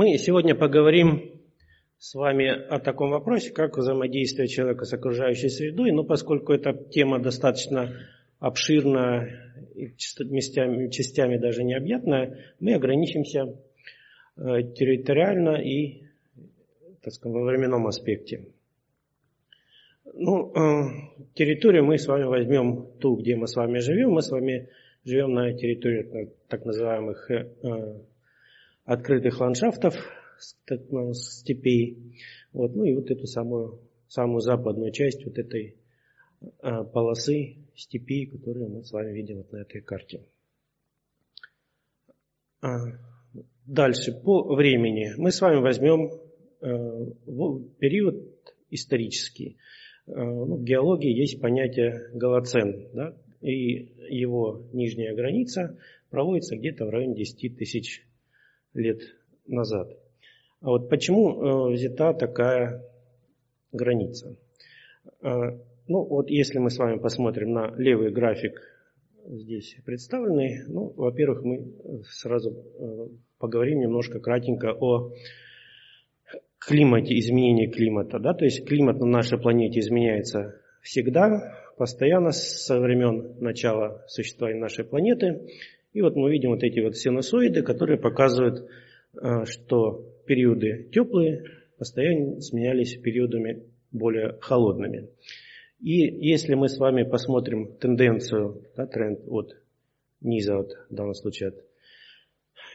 Мы сегодня поговорим с вами о таком вопросе, как взаимодействие человека с окружающей средой, но поскольку эта тема достаточно обширная и частями, частями даже необъятная, мы ограничимся э, территориально и так сказать, во временном аспекте. Ну, э, территорию мы с вами возьмем ту, где мы с вами живем. Мы с вами живем на территории так называемых э, открытых ландшафтов, ну, степей. Вот, ну и вот эту самую, самую западную часть вот этой э, полосы степи, которую мы с вами видим вот на этой карте. Дальше, по времени. Мы с вами возьмем период исторический. Э, ну, в геологии есть понятие голоцен, да, и его нижняя граница проводится где-то в районе 10 тысяч лет назад. А вот почему э, взята такая граница? Э, ну вот если мы с вами посмотрим на левый график здесь представленный, ну, во-первых, мы сразу поговорим немножко кратенько о климате, изменении климата. Да? То есть климат на нашей планете изменяется всегда, постоянно со времен начала существования нашей планеты. И вот мы видим вот эти вот синусоиды, которые показывают, э, что периоды теплые постоянно сменялись периодами более холодными. И если мы с вами посмотрим тенденцию, да, тренд от низа, вот, в данном случае от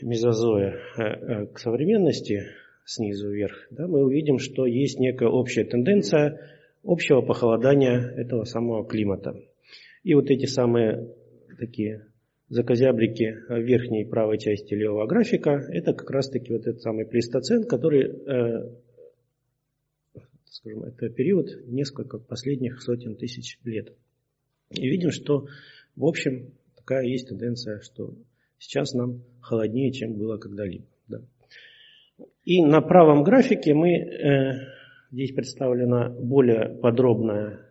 мезозоя э, э, к современности, снизу вверх, да, мы увидим, что есть некая общая тенденция общего похолодания этого самого климата. И вот эти самые такие закозябрики верхней правой части левого графика, это как раз-таки вот этот самый плейстоцен, который, э, скажем, это период несколько последних сотен тысяч лет. И видим, что в общем такая есть тенденция, что сейчас нам холоднее, чем было когда-либо. Да. И на правом графике мы, э, здесь представлена более подробная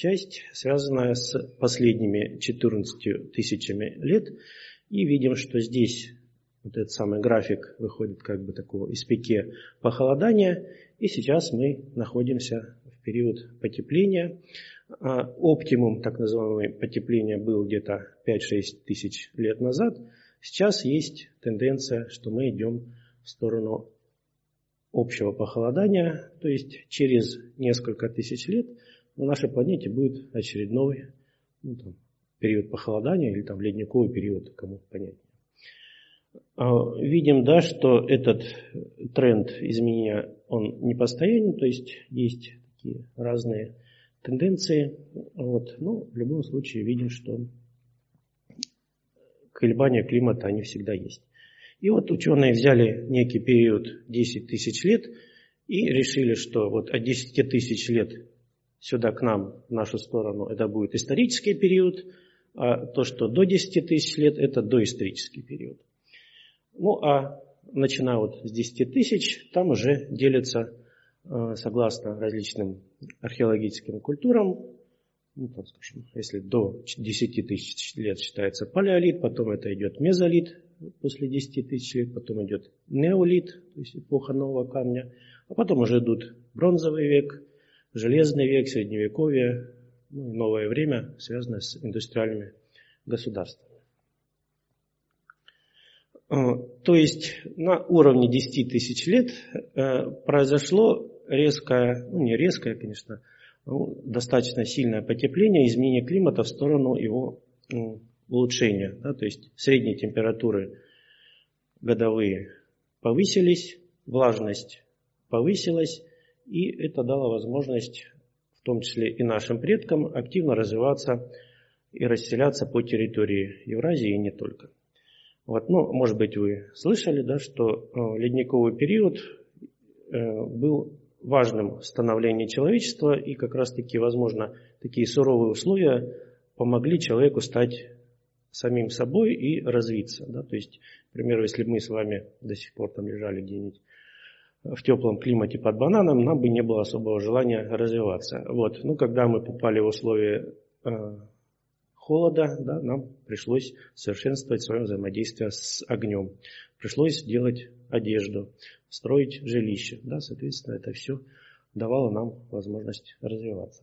часть, связанная с последними 14 тысячами лет. И видим, что здесь вот этот самый график выходит как бы такого из пике похолодания. И сейчас мы находимся в период потепления. А оптимум так называемый потепления был где-то 5-6 тысяч лет назад. Сейчас есть тенденция, что мы идем в сторону общего похолодания, то есть через несколько тысяч лет на нашей планете будет очередной ну, там, период похолодания или там ледниковый период, кому понятнее. А, видим, да, что этот тренд изменения, он не постоянен, то есть есть такие разные тенденции. Вот. Но в любом случае видим, что колебания климата, они всегда есть. И вот ученые взяли некий период 10 тысяч лет и решили, что вот от 10 тысяч лет сюда к нам, в нашу сторону, это будет исторический период, а то, что до 10 тысяч лет, это доисторический период. Ну а начиная вот с 10 тысяч, там уже делятся, э, согласно различным археологическим культурам, ну, там, скажем, если до 10 тысяч лет считается палеолит, потом это идет мезолит, после 10 тысяч лет, потом идет неолит, то есть эпоха нового камня, а потом уже идут бронзовый век, железный век, средневековье, ну и новое время, связанное с индустриальными государствами. Э, то есть на уровне 10 тысяч лет э, произошло резкое, ну не резкое, конечно, ну, достаточно сильное потепление, изменение климата в сторону его улучшения. Да, то есть средние температуры годовые повысились, влажность повысилась, и это дало возможность, в том числе и нашим предкам, активно развиваться и расселяться по территории Евразии и не только. Вот, ну, может быть, вы слышали, да, что э, ледниковый период э, был важным в становлении человечества, и как раз-таки, возможно, такие суровые условия помогли человеку стать самим собой и развиться. Да? То есть, к примеру, если мы с вами до сих пор там лежали где-нибудь в теплом климате под бананом, нам бы не было особого желания развиваться. Вот. Ну, когда мы попали в условия э, холода да, нам пришлось совершенствовать свое взаимодействие с огнем. Пришлось делать одежду, строить жилище. Да, соответственно, это все давало нам возможность развиваться.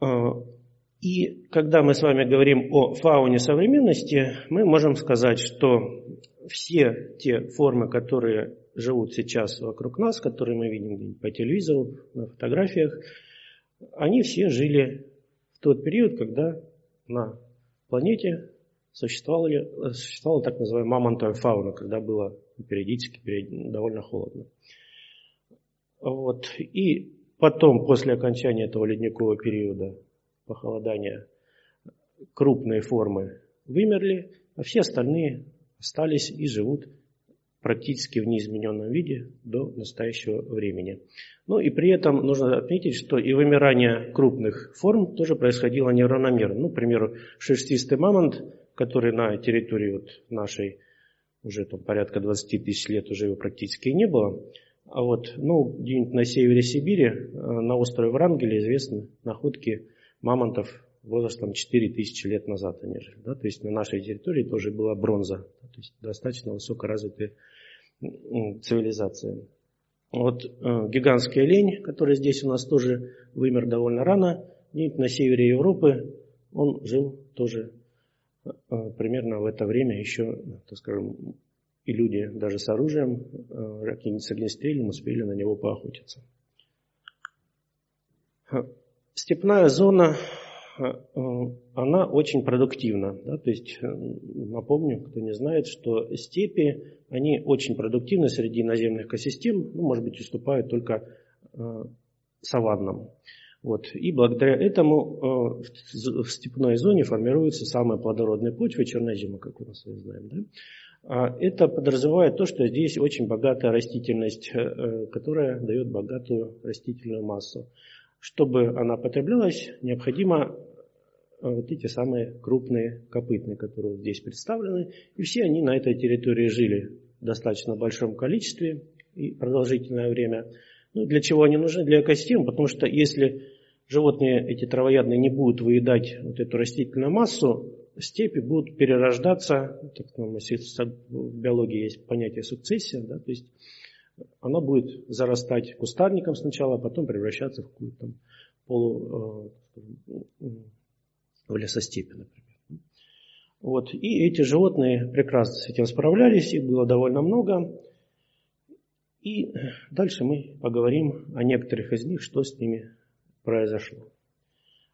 А, и когда мы с вами говорим о фауне современности, мы можем сказать, что все те формы, которые живут сейчас вокруг нас, которые мы видим по телевизору, на фотографиях, они все жили в тот период, когда на планете существовала, существовала так называемая мамонтовая фауна, когда было периодически довольно холодно. Вот. И потом, после окончания этого ледникового периода, похолодания, крупные формы вымерли, а все остальные остались и живут практически в неизмененном виде до настоящего времени. Ну и при этом нужно отметить, что и вымирание крупных форм тоже происходило неравномерно. Ну, к примеру, шерстистый мамонт, который на территории вот нашей уже там порядка 20 тысяч лет уже его практически не было, а вот ну, где-нибудь на севере Сибири, э, на острове Врангеля известны находки мамонтов возрастом 4000 лет назад они жили. Да? То есть на нашей территории тоже была бронза, то есть достаточно высокоразвитая цивилизация. Вот э, гигантский олень, который здесь у нас тоже вымер довольно рано, где-нибудь на севере Европы, он жил тоже э, примерно в это время еще, так скажем, и люди даже с оружием, э, каким-нибудь с огнестрельным, успели на него поохотиться. Степная зона, э, э, она очень продуктивна. Да? То есть, э, напомню, кто не знает, что степи, они очень продуктивны среди наземных экосистем, ну, может быть, уступают только саваннам. Вот. И благодаря этому в степной зоне формируются самые плодородные почвы, черноземы, как мы с вами знаем. Да? А это подразумевает то, что здесь очень богатая растительность, которая дает богатую растительную массу. Чтобы она потреблялась, необходимо э, вот эти самые крупные копытные, которые здесь представлены. И все они на этой территории жили в достаточно большом количестве и продолжительное время. Ну, для чего они нужны? Для экосистем, потому что если животные, эти травоядные, не будут выедать вот эту растительную массу, степи будут перерождаться, так, в биологии есть понятие сукцессия, да, то есть она будет зарастать кустарником сначала, а потом превращаться в какую-то там полу, э, в лесостепи, например. Вот. И эти животные прекрасно с этим справлялись, их было довольно много. И дальше мы поговорим о некоторых из них, что с ними произошло.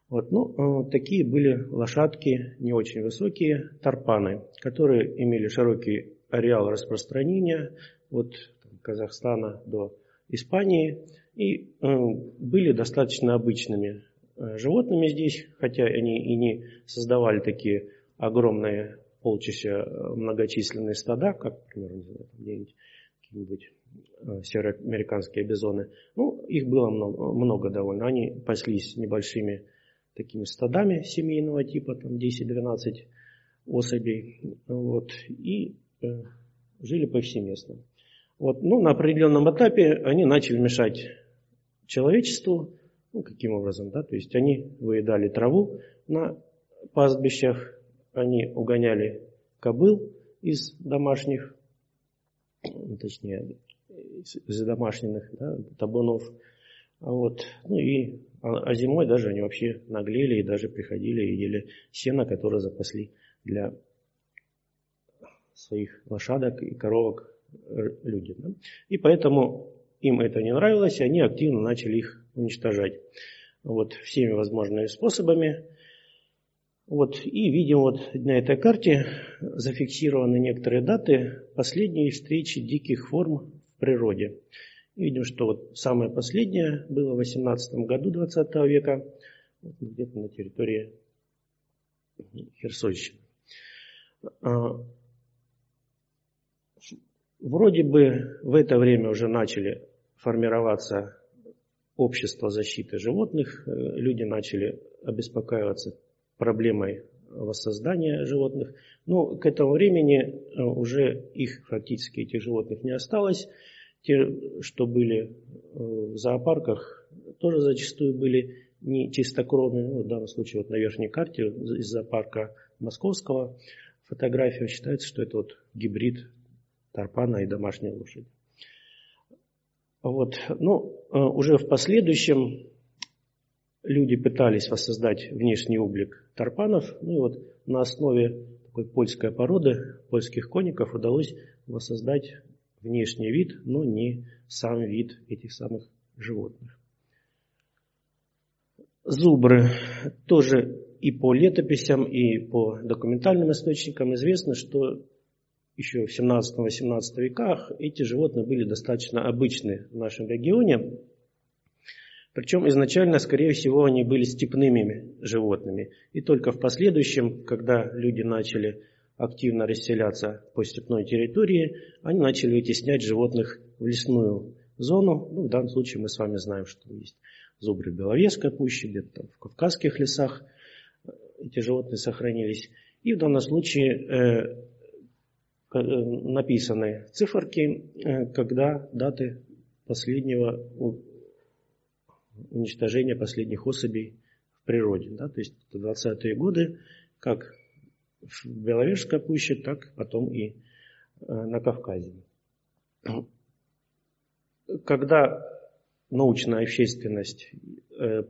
Вот, ну, э, такие были лошадки не очень высокие, тарпаны, которые имели широкий ареал распространения. Вот Казахстана до Испании и э, были достаточно обычными э, животными здесь, хотя они и не создавали такие огромные полчища э, многочисленные стада, как, например, какие-нибудь североамериканские бизоны. Ну, их было много, много довольно. Они паслись небольшими такими стадами семейного типа, там 10-12 особей, вот, и э, жили повсеместно. Вот, ну, на определенном этапе они начали мешать человечеству. Ну, каким образом, да? То есть они выедали траву на пастбищах, они угоняли кобыл из домашних, точнее, из домашних да, табунов. Вот. Ну и а, а зимой даже они вообще наглели и даже приходили и ели сено, которое запасли для своих лошадок и коровок люди. Да? И поэтому им это не нравилось, и они активно начали их уничтожать. Вот, всеми возможными способами. Вот, и видим вот на этой карте зафиксированы некоторые даты последней встречи диких форм в природе. И видим, что вот самое последнее было в 18 году 20 века, где-то на территории Херсонщины. Вроде бы в это время уже начали формироваться общество защиты животных, э, люди начали обеспокаиваться проблемой воссоздания животных. Но к этому времени э, уже их фактически, этих животных не осталось. Те, что были э, в зоопарках, тоже зачастую были не чистокровный, ну, в данном случае вот на верхней карте из зоопарка московского фотография считается, что это вот гибрид тарпана и домашней лошади. Вот. Ну, э, уже в последующем люди пытались воссоздать внешний облик тарпанов. Ну и вот на основе такой польской породы, польских коников, удалось воссоздать внешний вид, но не сам вид этих самых животных. Зубры тоже и по летописям, и по документальным источникам известно, что еще в 17-18 веках эти животные были достаточно обычны в нашем регионе. Причем изначально, скорее всего, они были степными животными. И только в последующем, когда люди начали активно расселяться по степной территории, они начали вытеснять животных в лесную зону. Ну, в данном случае мы с вами знаем, что есть зубры Беловежской пущи, где-то в Кавказских лесах эти животные сохранились. И в данном случае э, Э, написаны циферки, э, когда даты последнего уничтожения последних особей в природе. Да? То есть это 20-е годы, как в Беловежской пуще, так потом и э, на Кавказе. Когда научная общественность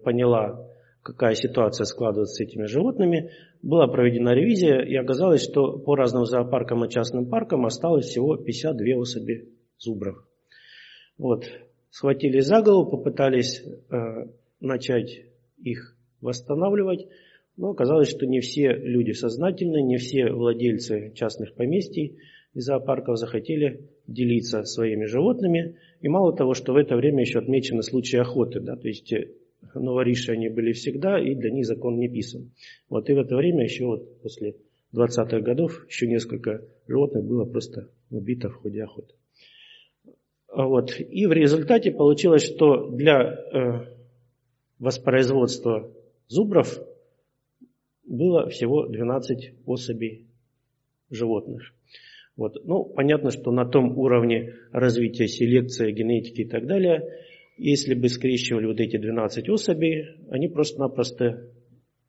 поняла, какая ситуация складывается с этими животными, была проведена ревизия, и оказалось, что по разным зоопаркам и частным паркам осталось всего 52 особи зубров. Вот. Схватили за голову, попытались э, начать их восстанавливать, но оказалось, что не все люди сознательны, не все владельцы частных поместий и зоопарков захотели делиться своими животными. И мало того, что в это время еще отмечены случаи охоты. Да, то есть э, новориши они были всегда, и для них закон не писан. Вот и в это время еще вот после 20-х годов еще несколько животных было просто убито в ходе охоты. А вот. И в результате получилось, что для э, воспроизводства зубров было всего 12 особей животных. Вот. Ну, понятно, что на том уровне развития селекции, генетики и так далее – если бы скрещивали вот эти 12 особей, они просто-напросто,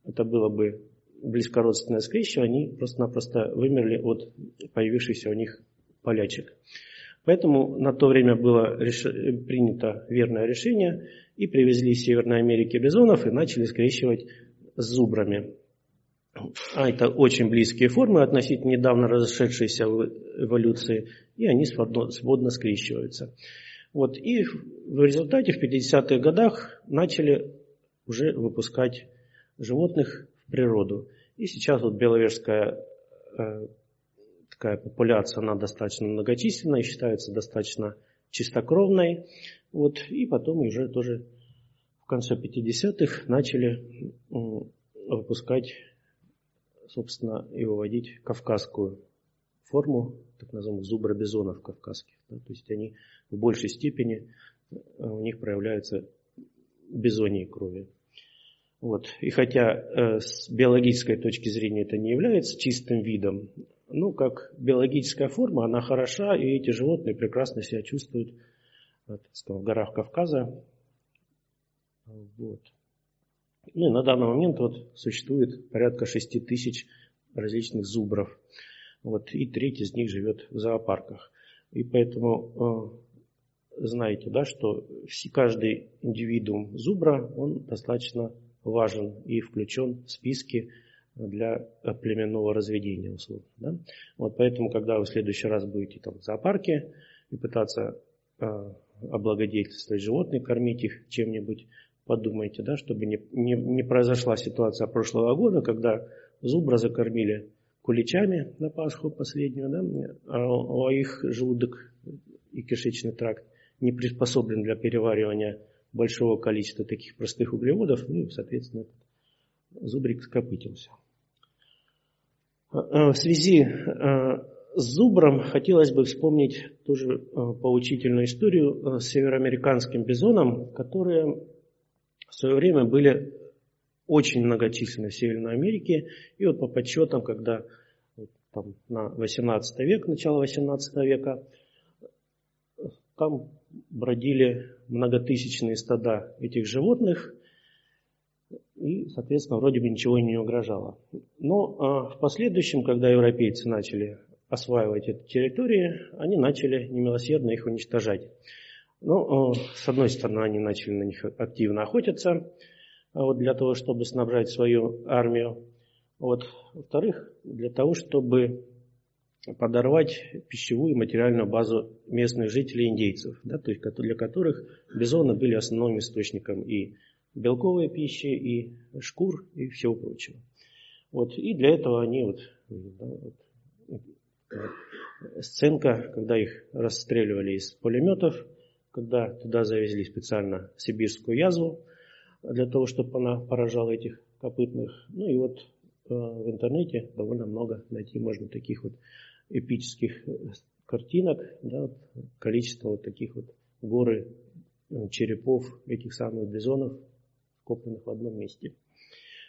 это было бы близкородственное скрещивание, они просто-напросто вымерли от появившихся у них полячек. Поэтому на то время было реш... принято верное решение, и привезли из Северной Америки бизонов и начали скрещивать с зубрами. А это очень близкие формы, относительно недавно разошедшиеся в эволюции, и они свободно, скрещиваются. Вот, и в результате в 50-х годах начали уже выпускать животных в природу. И сейчас вот беловежская э, такая популяция, она достаточно многочисленная, считается достаточно чистокровной. Вот, и потом уже тоже в конце 50-х начали выпускать, собственно, и выводить кавказскую форму, так называемых зубробизонов кавказских. Да, то есть они в большей степени э, у них проявляются бизонии крови. Вот. И хотя э, с биологической точки зрения это не является чистым видом, ну, как биологическая форма, она хороша, и эти животные прекрасно себя чувствуют сказать, в горах Кавказа. Вот. Ну и на данный момент вот существует порядка 6 тысяч различных зубров. Вот, и треть из них живет в зоопарках. И поэтому э, знаете, да, что каждый индивидуум зубра, он достаточно важен и включен в списки для племенного разведения, условно. Да? Вот поэтому, когда вы в следующий раз будете там, в зоопарке и пытаться э, облагодетельствовать животных, кормить их чем-нибудь, подумайте, да, чтобы не, не, не произошла ситуация прошлого года, когда зубра закормили куличами на Пасху последнюю, да, а, а их желудок и кишечный тракт не приспособлен для переваривания большого количества таких простых углеводов, ну и, соответственно, зубрик скопытился. А, а, в связи с зубром хотелось бы вспомнить тоже поучительную историю с североамериканским бизоном, которые в свое время были очень многочисленны в Северной Америке. И вот по подсчетам, когда там, на 18 век, начало 18 века, там бродили многотысячные стада этих животных. и, соответственно, вроде бы ничего не угрожало. Но а, в последующем, когда европейцы начали осваивать эти территории, они начали немилосердно их уничтожать. Ну, с одной стороны, они начали на них активно охотиться, вот для того, чтобы снабжать свою армию. Вот. Во-вторых, для того, чтобы подорвать пищевую и материальную базу местных жителей индейцев, да, то есть для которых бизоны были основным источником и белковой пищи, и шкур, и всего прочего. Вот, и для этого они вот, да, вот сценка, когда их расстреливали из пулеметов, когда туда завезли специально сибирскую язву, для того, чтобы она поражала этих копытных. Ну и вот э, в интернете довольно много найти можно таких вот эпических э, картинок, да, количество вот таких вот горы э, черепов этих самых бизонов, скопленных в одном месте.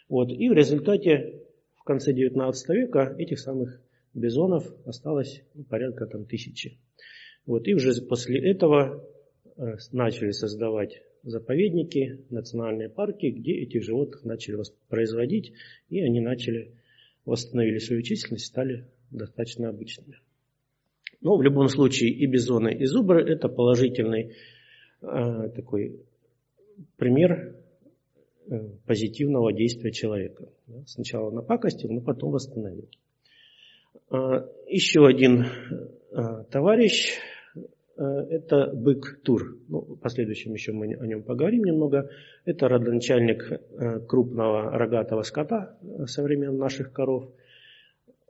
Вот. И в результате в конце 19 века этих самых бизонов осталось порядка там, тысячи. Вот. И уже после этого начали создавать заповедники, национальные парки, где этих животных начали производить, и они начали, восстановили свою численность, стали достаточно обычными. Но в любом случае и бизоны, и зубры – это положительный э, такой пример Э, позитивного действия человека. Сначала напакостил, но потом восстановил. А, еще один э, товарищ э, – это бык Тур. Ну, в последующем еще мы о нем поговорим немного. Это родоначальник крупного рогатого скота современных наших коров.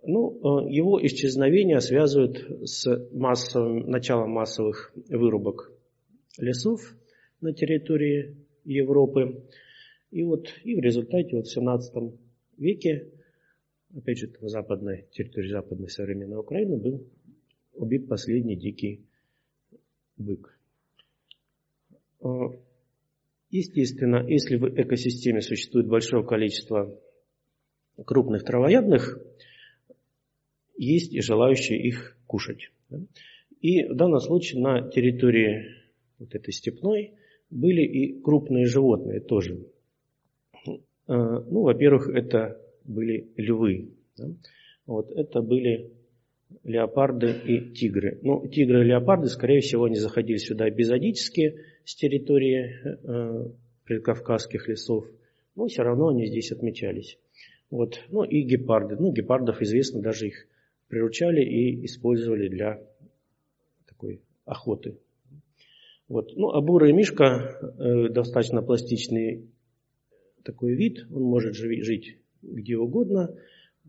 Ну, его исчезновение связывают с массовым, началом массовых вырубок лесов на территории Европы. И вот и в результате вот в 17 веке, опять же, на западной территории западной современной Украины был убит последний дикий бык. А, естественно, если в экосистеме существует большое количество крупных травоядных, есть и желающие их кушать. И в данном случае на территории вот этой степной были и крупные животные тоже. А, ну, во-первых, это были львы. Вот, это были леопарды и тигры. Ну, тигры и леопарды, скорее всего, они заходили сюда эпизодически с территории э, предкавказских лесов, но все равно они здесь отмечались. Вот. Ну и гепарды. Ну, гепардов известно, даже их приручали и использовали для такой охоты. Вот. Ну, а бурый мишка э, достаточно пластичный такой вид, он может жить где угодно,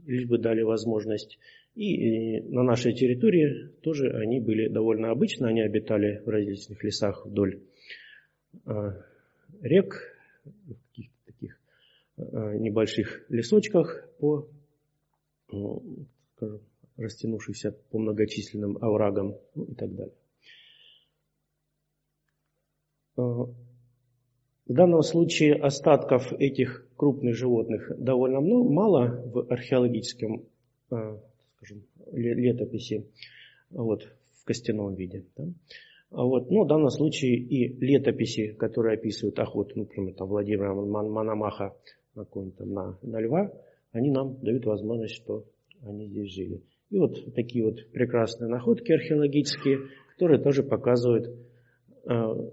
лишь бы дали возможность. И на нашей территории тоже они были довольно обычны, они обитали в различных лесах вдоль а, рек, в каких-то таких а, небольших лесочках по, ну, скажем, растянувшихся по многочисленным оврагам ну, и так далее. А, в данном случае остатков этих крупных животных довольно много, мало в археологическом скажем, летописи вот, в костяном виде. Да? А вот, ну, в данном случае и летописи, которые описывают охоту, ну, например, там, Владимира Мономаха на, там, на, на льва, они нам дают возможность, что они здесь жили. И вот такие вот прекрасные находки археологические, которые тоже показывают э,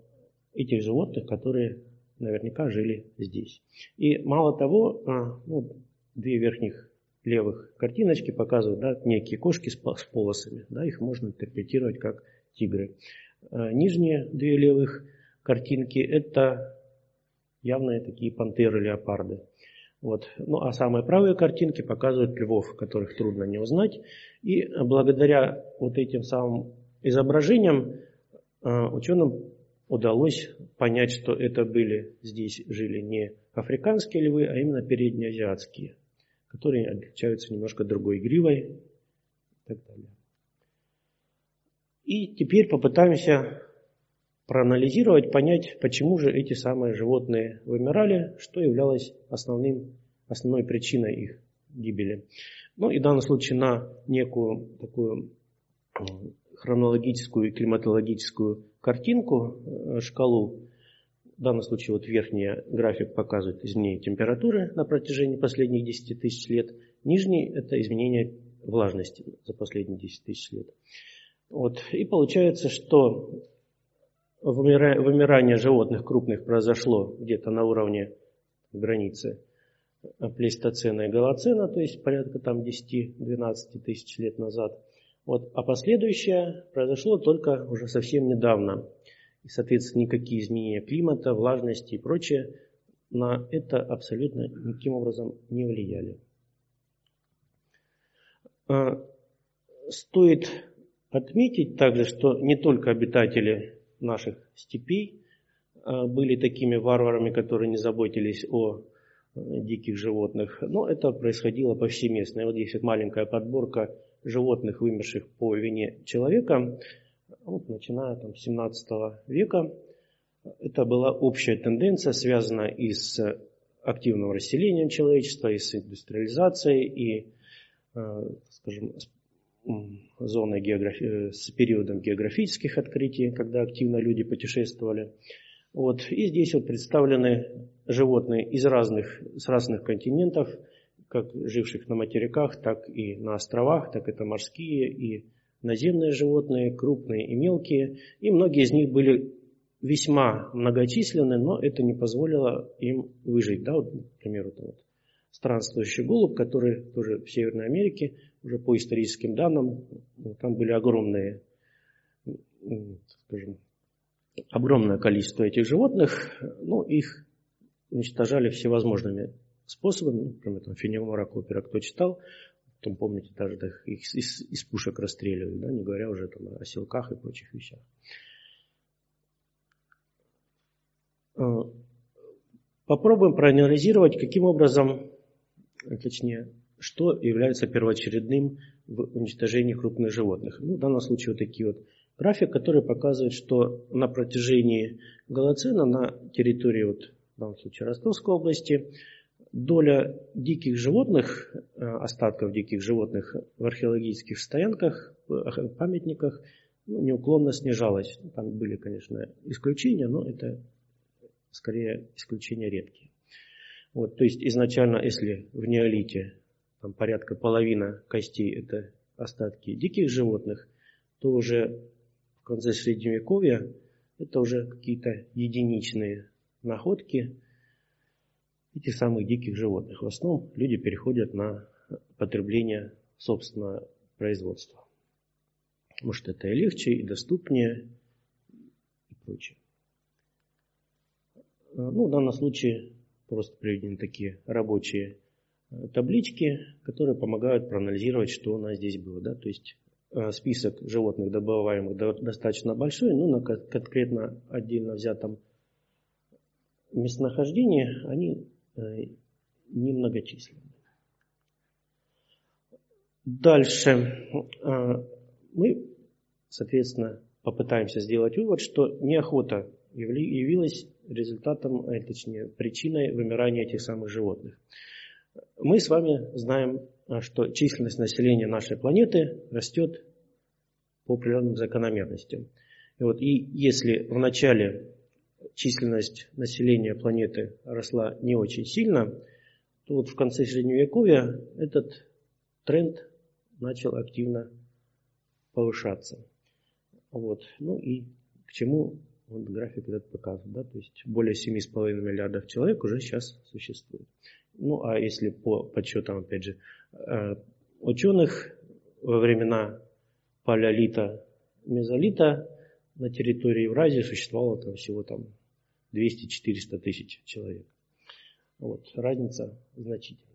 этих животных, которые наверняка жили здесь. И мало того, а, ну, две верхних левых картиночки показывают да, некие кошки с полосами. Да, их можно интерпретировать как тигры. А нижние две левых картинки – это явные такие пантеры-леопарды. Вот. Ну, а самые правые картинки показывают львов, которых трудно не узнать. И благодаря вот этим самым изображениям а, ученым удалось понять, что это были, здесь жили не африканские львы, а именно переднеазиатские, которые отличаются немножко другой гривой и так далее. И теперь попытаемся проанализировать, понять, почему же эти самые животные вымирали, что являлось основным, основной причиной их гибели. Ну и в данном случае на некую такую хронологическую и климатологическую картинку, э, шкалу, в данном случае вот верхний график показывает изменение температуры на протяжении последних 10 тысяч лет. Нижний – это изменение влажности за последние 10 тысяч лет. Вот. И получается, что вымирание животных крупных произошло где-то на уровне границы плейстоцена и голоцена, то есть порядка там 10-12 тысяч лет назад. Вот. А последующее произошло только уже совсем недавно. И, соответственно, никакие изменения климата, влажности и прочее на это абсолютно никаким образом не влияли. А, стоит отметить также, что не только обитатели наших степей а, были такими варварами, которые не заботились о э, диких животных, но это происходило повсеместно. И вот здесь вот маленькая подборка животных, вымерших по вине человека, вот, начиная там, с 17 века. Это была общая тенденция, связанная и с активным расселением человечества, и с индустриализацией, и, э, скажем, с зоной географи... Э, с периодом географических открытий, когда активно люди путешествовали. Вот. И здесь вот представлены животные из разных, с разных континентов, как живших на материках, так и на островах, так это морские и наземные животные, крупные и мелкие. И многие из них были весьма многочисленны, но это не позволило им выжить. Да, вот, примеру, там вот, странствующий голубь, который тоже в Северной Америке уже по историческим данным, ну, там были огромные, скажем, огромное количество этих животных, ну, их уничтожали всевозможными способами, например, там Фенемора Копера, кто читал, потом, помните, даже их из, из пушек расстреливали, да, не говоря уже там, о селках и прочих вещах. А, попробуем проанализировать, каким образом, точнее, что является первоочередным в уничтожении крупных животных. Ну, в данном случае вот такие вот график, который показывает, что на протяжении Голоцена на территории, вот, в данном случае Ростовской области, доля диких животных, э, остатков диких животных в археологических стоянках, памятниках ну, неуклонно снижалась. Там были, конечно, исключения, но это скорее исключения редкие. Вот, то есть изначально, если в неолите там порядка половина костей это остатки диких животных, то уже в конце средневековья это уже какие-то единичные находки этих самых диких животных. В основном люди переходят на потребление собственного производства. Может это и легче, и доступнее, и прочее. Ну, в данном случае просто приведены такие рабочие таблички, которые помогают проанализировать, что у нас здесь было. Да? То есть э, список животных, добываемых, достаточно большой, но на конкретно отдельно взятом местонахождении они э, немногочисленны. Дальше э, мы, соответственно, попытаемся сделать вывод, что неохота явилась результатом, точнее, причиной вымирания этих самых животных. Мы с вами знаем, что численность населения нашей планеты растет по определенным закономерностям. И, вот, и если в начале численность населения планеты росла не очень сильно, то вот в конце Средневековья этот тренд начал активно повышаться. Вот. Ну и к чему вот график этот показывает. Да? То есть более 7,5 миллиардов человек уже сейчас существует. Ну, а если по подсчетам, опять же, э, ученых во времена палеолита, мезолита на территории Евразии существовало там всего там 200-400 тысяч человек. Вот, разница значительная.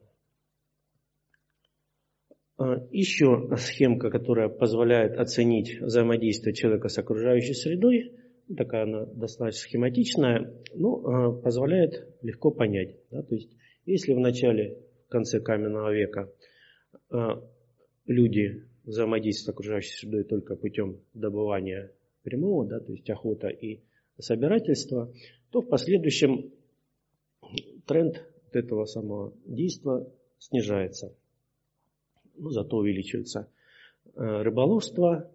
А, еще схемка, которая позволяет оценить взаимодействие человека с окружающей средой, такая она достаточно схематичная, но а, позволяет легко понять. Да, то есть если в начале, в конце каменного века а, люди взаимодействуют с окружающей средой только путем добывания прямого, да, то есть охота и собирательство, то в последующем тренд вот этого самого действия снижается. Ну, зато увеличивается а, рыболовство,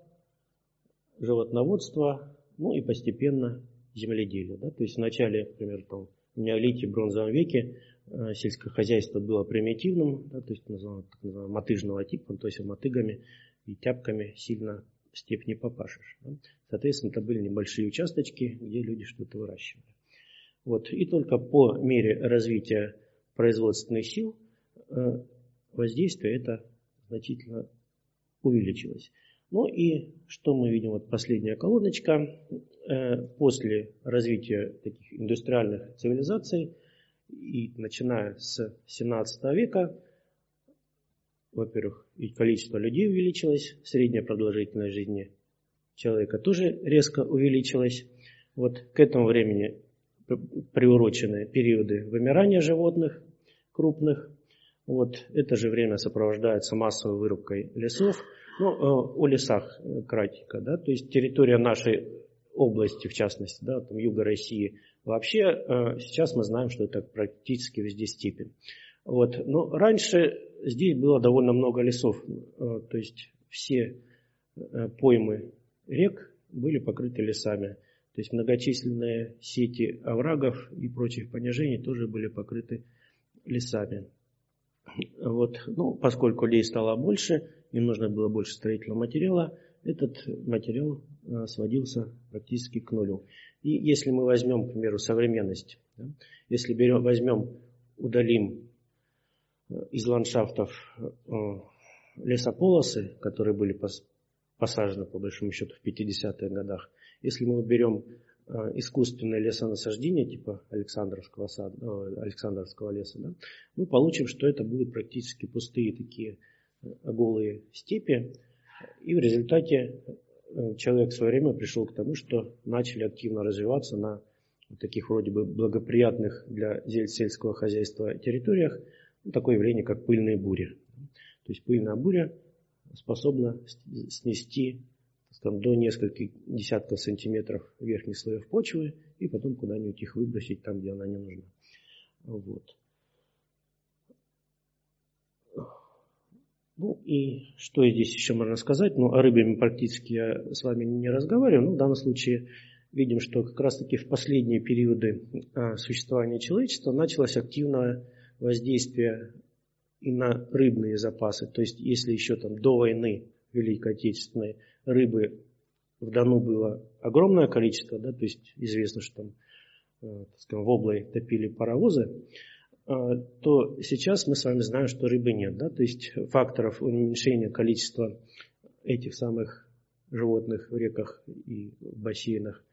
животноводство, ну и постепенно земледелия. Да? То есть в начале, например, там, в неолите, бронзовом веке э, сельское хозяйство было примитивным, да, то есть называемое, так называемое мотыжного типа, то есть мотыгами и тяпками сильно степь не попашешь. Да? Соответственно, это были небольшие участочки, где люди что-то выращивали. Вот. И только по мере развития производственных сил э, воздействие это значительно увеличилось. Ну и что мы видим? Вот последняя колоночка. Э, после развития таких индустриальных цивилизаций и начиная с 17 века, во-первых, и количество людей увеличилось, средняя продолжительность жизни человека тоже резко увеличилась. Вот к этому времени приурочены периоды вымирания животных крупных. Вот это же время сопровождается массовой вырубкой лесов. Ну, э, о лесах э, кратенько, да, то есть территория нашей области, в частности, да, там юга России, вообще э, сейчас мы знаем, что это практически везде степень. Вот. Но раньше здесь было довольно много лесов, то есть все поймы рек были покрыты лесами. То есть многочисленные сети оврагов и прочих понижений тоже были покрыты лесами. Вот. Ну, поскольку лей стало больше, им нужно было больше строительного материала, этот материал э, сводился практически к нулю. И если мы возьмем, к примеру, современность, да, если берем, возьмем, удалим э, из ландшафтов э, лесополосы, которые были посажены, по большому счету, в 50-х годах, если мы берем Э, искусственное лесонасаждение типа Александровского, сада, Александровского леса, да, мы получим, что это будут практически пустые такие э, голые степи. И в результате э, человек в свое время пришел к тому, что начали активно развиваться на таких вроде бы благоприятных для сельского хозяйства территориях ну, такое явление, как пыльные бури. То есть пыльная буря способна снести там, до нескольких десятков сантиметров верхних слоев почвы и потом куда-нибудь их выбросить там, где она не нужна. Вот. Ну и что здесь еще можно сказать? Ну, о рыбе мы практически я с вами не разговариваю, но в данном случае видим, что как раз таки в последние периоды а, существования человечества началось активное воздействие и на рыбные запасы. То есть, если еще там до войны Великой Отечественной рыбы в Дону было огромное количество, да, то есть известно, что там э, так скажем, в облой топили паровозы, э, то сейчас мы с вами знаем, что рыбы нет. Да? То есть факторов уменьшения количества этих самых животных в реках и в бассейнах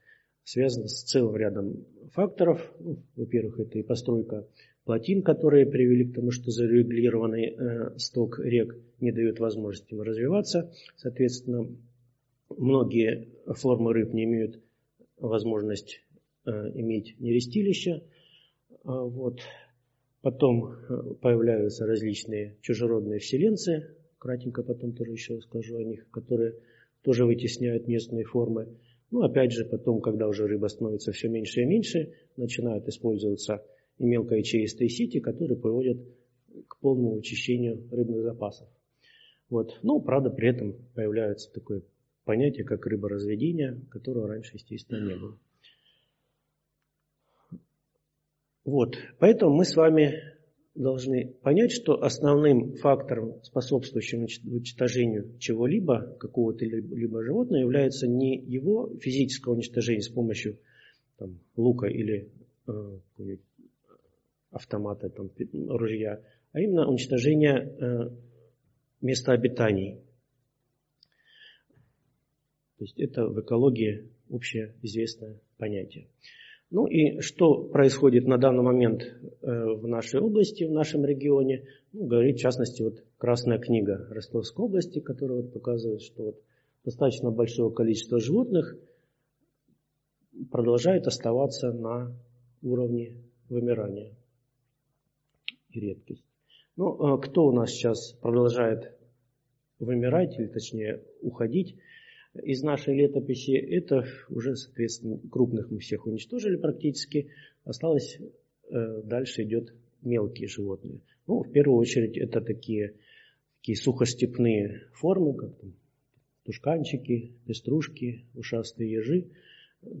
связано с целым рядом факторов. Ну, во-первых, это и постройка плотин, которые привели к тому, что зарегулированный э, сток рек не дает возможности им развиваться. Соответственно, Многие формы рыб не имеют возможность э, иметь нерестилища. Вот. Потом э, появляются различные чужеродные вселенцы, кратенько потом тоже еще расскажу о них, которые тоже вытесняют местные формы. Ну, опять же, потом, когда уже рыба становится все меньше и меньше, начинают использоваться и мелкоячеистые сети, которые приводят к полному очищению рыбных запасов. Вот. Ну, правда, при этом появляется такое понятие, как рыборазведение, которого раньше, естественно, не было. Вот, поэтому мы с вами должны понять, что основным фактором, способствующим уничтожению чего-либо, какого-то либо животного, является не его физическое уничтожение с помощью там, лука или э, автомата, там, ружья, а именно уничтожение э, места обитаний то есть это в экологии общее известное понятие. Ну и что происходит на данный момент э, в нашей области, в нашем регионе, ну, говорит в частности вот Красная книга Ростовской области, которая вот показывает, что вот достаточно большое количество животных продолжает оставаться на уровне вымирания и редкость. Ну, э, кто у нас сейчас продолжает вымирать, или точнее уходить? Из нашей летописи, это уже, соответственно, крупных мы всех уничтожили практически. Осталось, э, дальше идет мелкие животные. Ну, в первую очередь, это такие, такие сухостепные формы, как там, тушканчики, пеструшки, ушастые ежи.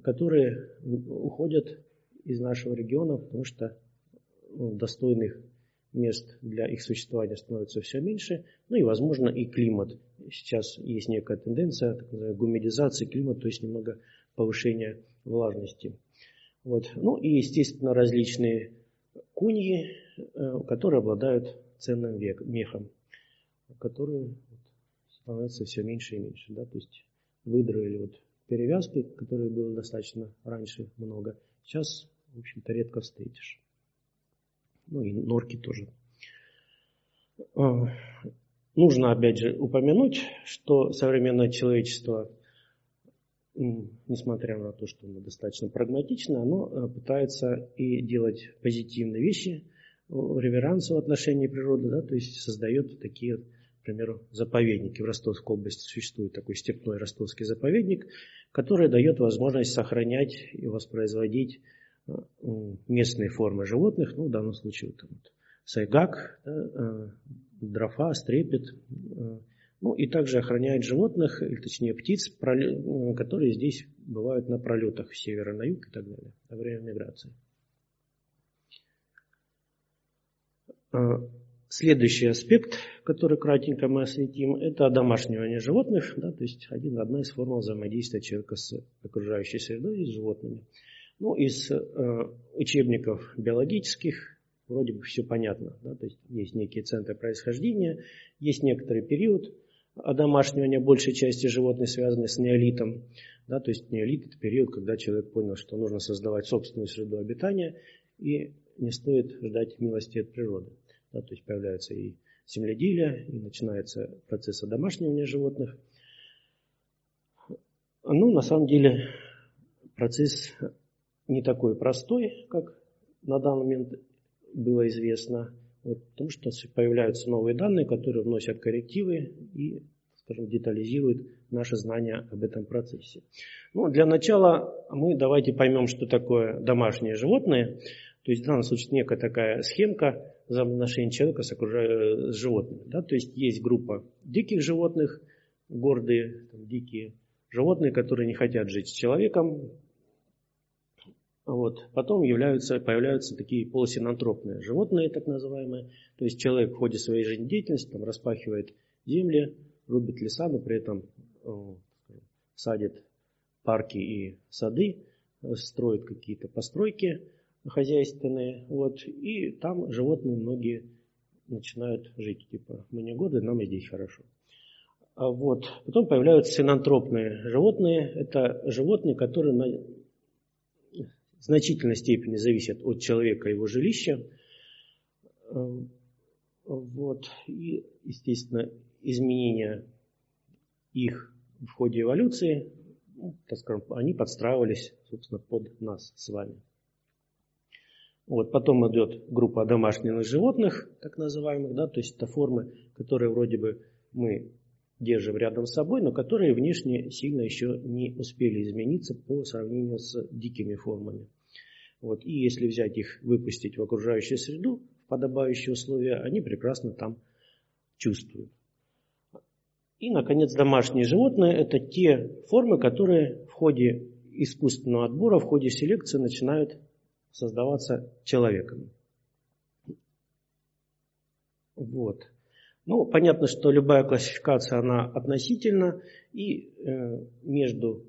которые уходят из нашего региона, потому что ну, достойных мест для их существования становится все меньше, ну и, возможно, и климат. Сейчас есть некая тенденция так называемой гумидизации климата, то есть немного повышения влажности. Вот. Ну и, естественно, различные куньи, э, которые обладают ценным век, мехом, которые становятся все меньше и меньше. Да? То есть выдры или вот перевязки, которые было достаточно раньше много, сейчас, в общем-то, редко встретишь. Ну и норки тоже. А, нужно, опять же, упомянуть, что современное человечество, несмотря на то, что оно достаточно прагматично, оно э, пытается и делать позитивные вещи, реверансы в отношении природы, да, то есть создает такие, к примеру, заповедники. В Ростовской области существует такой степной ростовский заповедник, который дает возможность сохранять и воспроизводить местные формы животных, ну, в данном случае там, вот, сайгак, да, э, дрофа, стрепет, э, ну и также охраняет животных, или точнее птиц, которые здесь бывают на пролетах с севера на юг и так далее во время миграции. Следующий аспект, который кратенько мы осветим, это домашнивание животных, да, то есть один, одна из формул взаимодействия человека с окружающей средой и с животными. Ну, из э, учебников биологических вроде бы все понятно. Да, то есть есть некие центры происхождения, есть некоторый период одомашнивания большей части животных, связанный с неолитом. Да, то есть неолит – это период, когда человек понял, что нужно создавать собственную среду обитания и не стоит ждать милости от природы. Да, то есть появляется и земледелие, и начинается процесс домашнего животных. Ну, на самом деле, процесс не такой простой, как на данный момент было известно, вот, потому что появляются новые данные, которые вносят коррективы и, скажем, детализируют наши знания об этом процессе. Ну, для начала мы давайте поймем, что такое домашние животные. То есть в данном случае некая такая схемка взаимоотношений человека с, окружающими животными. Да? То есть есть группа диких животных, гордые, там, дикие животные, которые не хотят жить с человеком. Вот. Потом являются, появляются такие полусинантропные животные, так называемые. То есть человек в ходе своей жизнедеятельности там, распахивает земли, рубит леса, но при этом э, садит парки и сады, строит какие-то постройки – хозяйственные, вот, и там животные многие начинают жить, типа, мы не годы, нам и здесь хорошо. А вот. Потом появляются синантропные животные. Это животные, которые на значительной степени зависят от человека и его жилища. Вот. И, естественно, изменения их в ходе эволюции, ну, так скажем, они подстраивались, собственно, под нас с вами. Вот, потом идет группа домашних животных, так называемых, да, то есть это формы, которые вроде бы мы держим рядом с собой, но которые внешне сильно еще не успели измениться по сравнению с дикими формами. Вот, и если взять их, выпустить в окружающую среду, в подобающие условия, они прекрасно там чувствуют. И, наконец, домашние животные – это те формы, которые в ходе искусственного отбора, в ходе селекции начинают создаваться человеком. Вот. Ну, понятно, что любая классификация, она относительна, и э, между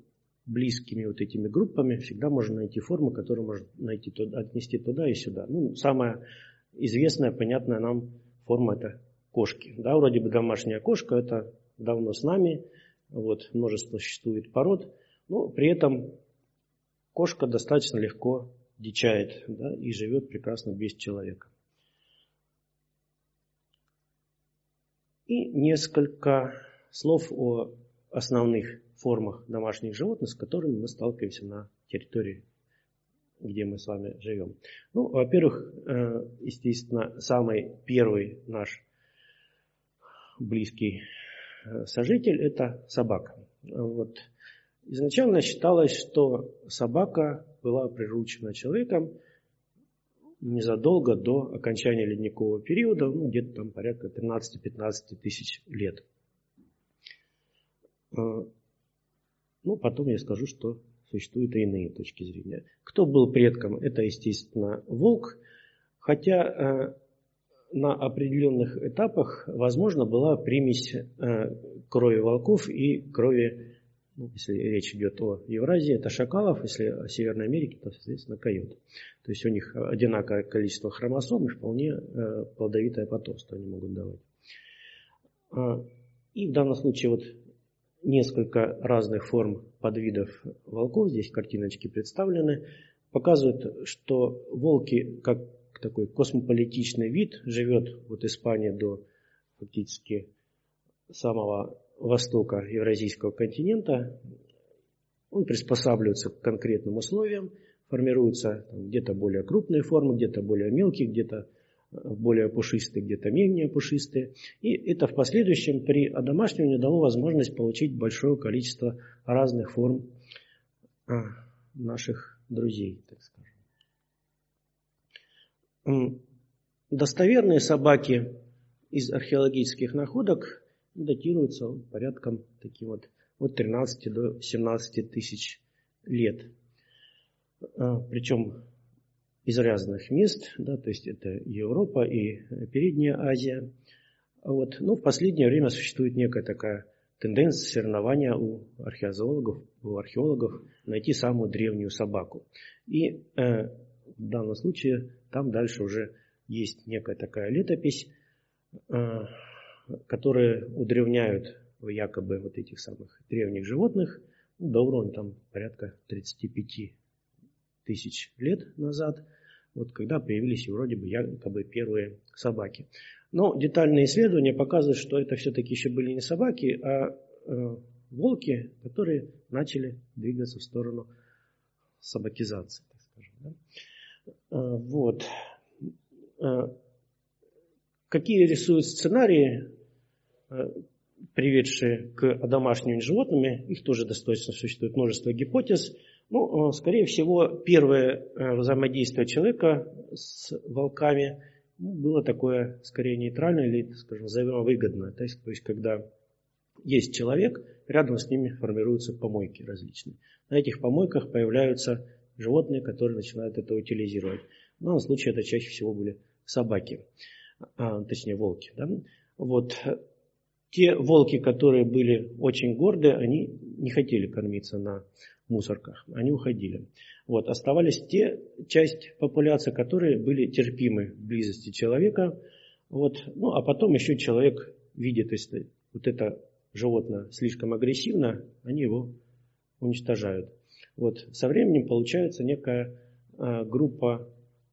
близкими вот этими группами всегда можно найти формы, которые можно найти туда, отнести туда и сюда. Ну, самая известная, понятная нам форма – это кошки. Да, вроде бы домашняя кошка – это давно с нами, вот, множество существует пород, но при этом кошка достаточно легко дичает да, и живет прекрасно без человека. И несколько слов о основных формах домашних животных, с которыми мы сталкиваемся на территории, где мы с вами живем. Ну, во-первых, э, естественно, самый первый наш близкий э, сожитель – это собака. Вот. Изначально считалось, что собака была приручена человеком незадолго до окончания ледникового периода, ну, где-то там порядка 13-15 тысяч лет. А, ну, потом я скажу, что существуют и иные точки зрения. Кто был предком? Это, естественно, волк, хотя на определенных этапах, возможно, была примесь крови волков и крови, ну, если речь идет о Евразии, это шакалов, если о Северной Америке, то, соответственно, койот. То есть у них одинаковое количество хромосом и вполне плодовитое потомство они могут давать. И в данном случае вот несколько разных форм подвидов волков, здесь картиночки представлены, показывают, что волки, как такой космополитичный вид, живет вот Испания до фактически самого востока Евразийского континента, он приспосабливается к конкретным условиям, формируются где-то более крупные формы, где-то более мелкие, где-то более пушистые, где-то менее пушистые. И это в последующем при одомашнивании дало возможность получить большое количество разных форм а, наших друзей, так скажем. Достоверные собаки из археологических находок датируются порядком таким вот от 13 до 17 тысяч лет. А, Причем из разных мест, да, то есть это Европа и Передняя Азия. Вот. Но в последнее время существует некая такая тенденция соревнования у археозоологов, у археологов найти самую древнюю собаку. И э, в данном случае там дальше уже есть некая такая летопись, э, которая удревняют якобы вот этих самых древних животных до уровня там порядка 35 тысяч лет назад, вот когда появились вроде бы якобы первые собаки. Но детальные исследования показывают, что это все-таки еще были не собаки, а э, волки, которые начали двигаться в сторону собакизации, так скажем. Да? Э, вот. Какие рисуют сценарии, э, приведшие к домашним животными, их тоже достаточно существует множество гипотез – ну, э, скорее всего, первое э, взаимодействие человека с волками ну, было такое, скорее, нейтральное или, скажем, взаимовыгодное. То есть, то есть, когда есть человек, рядом с ними формируются помойки различные. На этих помойках появляются животные, которые начинают это утилизировать. В данном случае это чаще всего были собаки, точнее волки. Да? Вот. Те волки, которые были очень горды, они не хотели кормиться на мусорках. Они уходили. Вот. Оставались те часть популяции, которые были терпимы в близости человека. Вот. Ну, а потом еще человек видит, если вот это животное слишком агрессивно, они его уничтожают. Вот. Со временем получается некая а, группа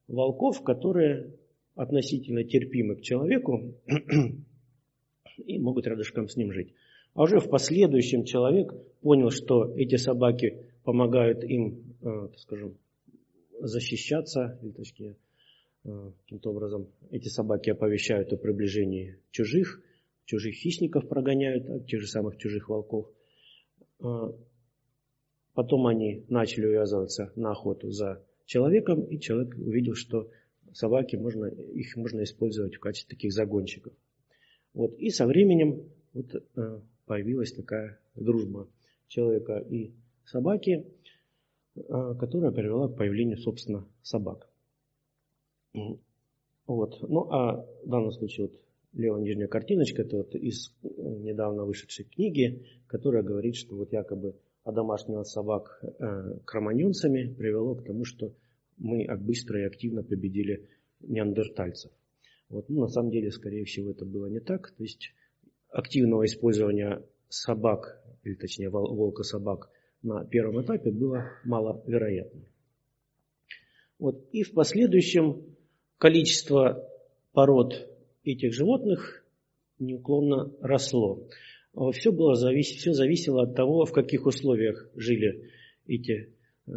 волков, которые относительно терпимы к человеку и могут рядышком с ним жить. А уже в последующем человек понял, что эти собаки помогают им, э, так скажем, защищаться, или точнее, э, каким-то образом эти собаки оповещают о приближении чужих, чужих хищников прогоняют, от тех же самых чужих волков. Э, потом они начали увязываться на охоту за человеком, и человек увидел, что собаки можно, их можно использовать в качестве таких загонщиков. Вот. И со временем вот, появилась такая дружба человека и собаки, а, которая привела к появлению, собственно, собак. Вот. Ну, а в данном случае вот левая нижняя картиночка, это вот из э, недавно вышедшей книги, которая говорит, что вот якобы одомашнивание собак э, кроманьонцами привело к тому, что мы быстро и активно победили неандертальцев. Вот. Ну, на самом деле, скорее всего, это было не так. То есть активного использования собак, или точнее волка-собак на первом этапе было маловероятно. Вот. И в последующем количество пород этих животных неуклонно росло. Все, было завис... все зависело от того, в каких условиях жили эти э,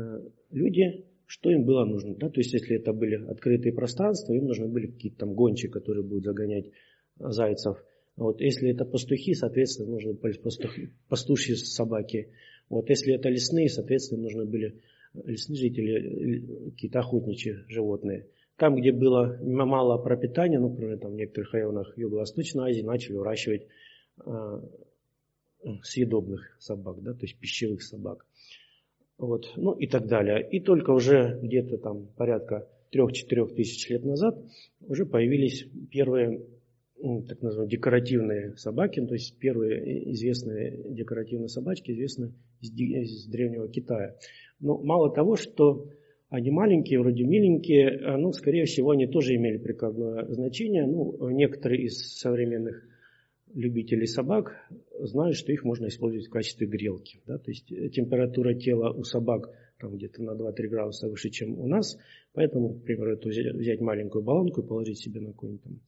люди, что им было нужно. Да? То есть, если это были открытые пространства, им нужны были какие-то там гончи, которые будут загонять зайцев – вот, если это пастухи, соответственно, нужны были пастухи, пастушьи собаки. Вот, если это лесные, соответственно, нужны были лесные жители, какие-то охотничьи животные. Там, где было мало пропитания, ну, например, там в некоторых районах Юго-Восточной Азии начали выращивать э, съедобных собак, да, то есть пищевых собак. Вот, ну и так далее. И только уже где-то там порядка 3-4 тысяч лет назад уже появились первые так называемые декоративные собаки, то есть первые известные декоративные собачки известны из, из древнего Китая. Но мало того, что они маленькие, вроде миленькие, а, ну, скорее всего, они тоже имели прикладное значение. Ну, некоторые из современных любителей собак знают, что их можно использовать в качестве грелки. Да? То есть э, температура тела у собак там где-то на 2-3 градуса выше, чем у нас. Поэтому, к примеру, это взять, маленькую баллонку и положить себе на какой-нибудь там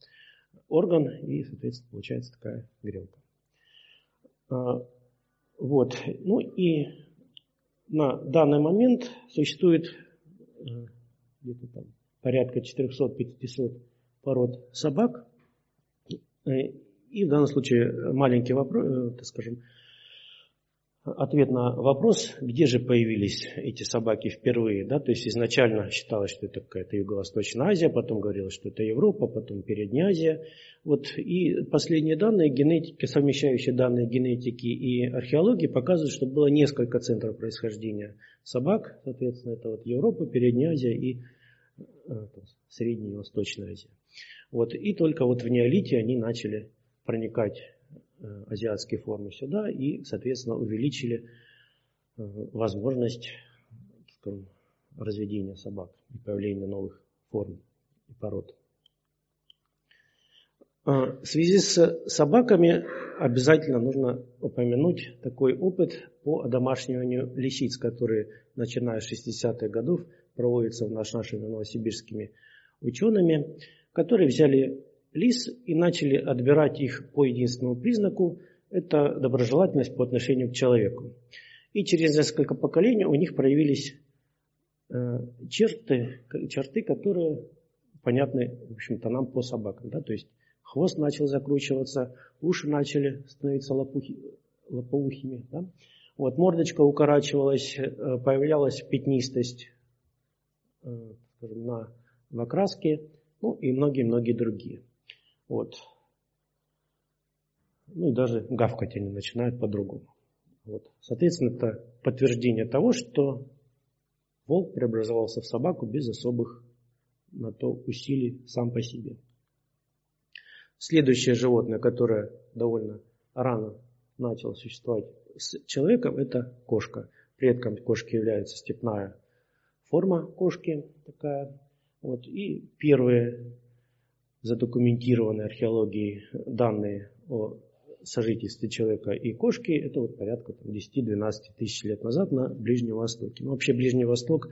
орган, и, соответственно, получается такая грелка. А, вот. Ну и на данный момент существует э, где-то там порядка 400-500 пород собак. Э, и в данном случае маленький вопрос, э, так скажем, ответ на вопрос, где же появились эти собаки впервые. Да? То есть изначально считалось, что это какая-то Юго-Восточная Азия, потом говорилось, что это Европа, потом Передняя Азия. Вот. И последние данные генетики, совмещающие данные генетики и археологии, показывают, что было несколько центров происхождения собак. Соответственно, это вот Европа, Передняя Азия и э, Средняя и Восточная Азия. Вот. И только вот в неолите они начали проникать Э, азиатские формы сюда и, соответственно, увеличили э, возможность скажем, разведения собак и появления новых форм и пород. Э, в связи с собаками обязательно нужно упомянуть такой опыт по одомашниванию лисиц, который, начиная с 60-х годов, проводится в наш, нашими новосибирскими учеными, которые взяли лис и начали отбирать их по единственному признаку – это доброжелательность по отношению к человеку. И через несколько поколений у них проявились э, черты, черты, которые понятны, в общем-то, нам по собакам. Да? То есть хвост начал закручиваться, уши начали становиться лопухи, лопоухими. Да? Вот, мордочка укорачивалась, э, появлялась пятнистость э, на, в окраске, ну и многие-многие другие. Вот. Ну и даже гавкать они начинают по-другому. Вот. Соответственно, это подтверждение того, что волк преобразовался в собаку без особых на то усилий сам по себе. Следующее животное, которое довольно рано начало существовать с человеком, это кошка. Предком кошки является степная форма кошки такая. Вот. И первые задокументированные археологией данные о сожительстве человека и кошки, это вот порядка 10-12 тысяч лет назад на Ближнем Востоке. Но вообще Ближний Восток,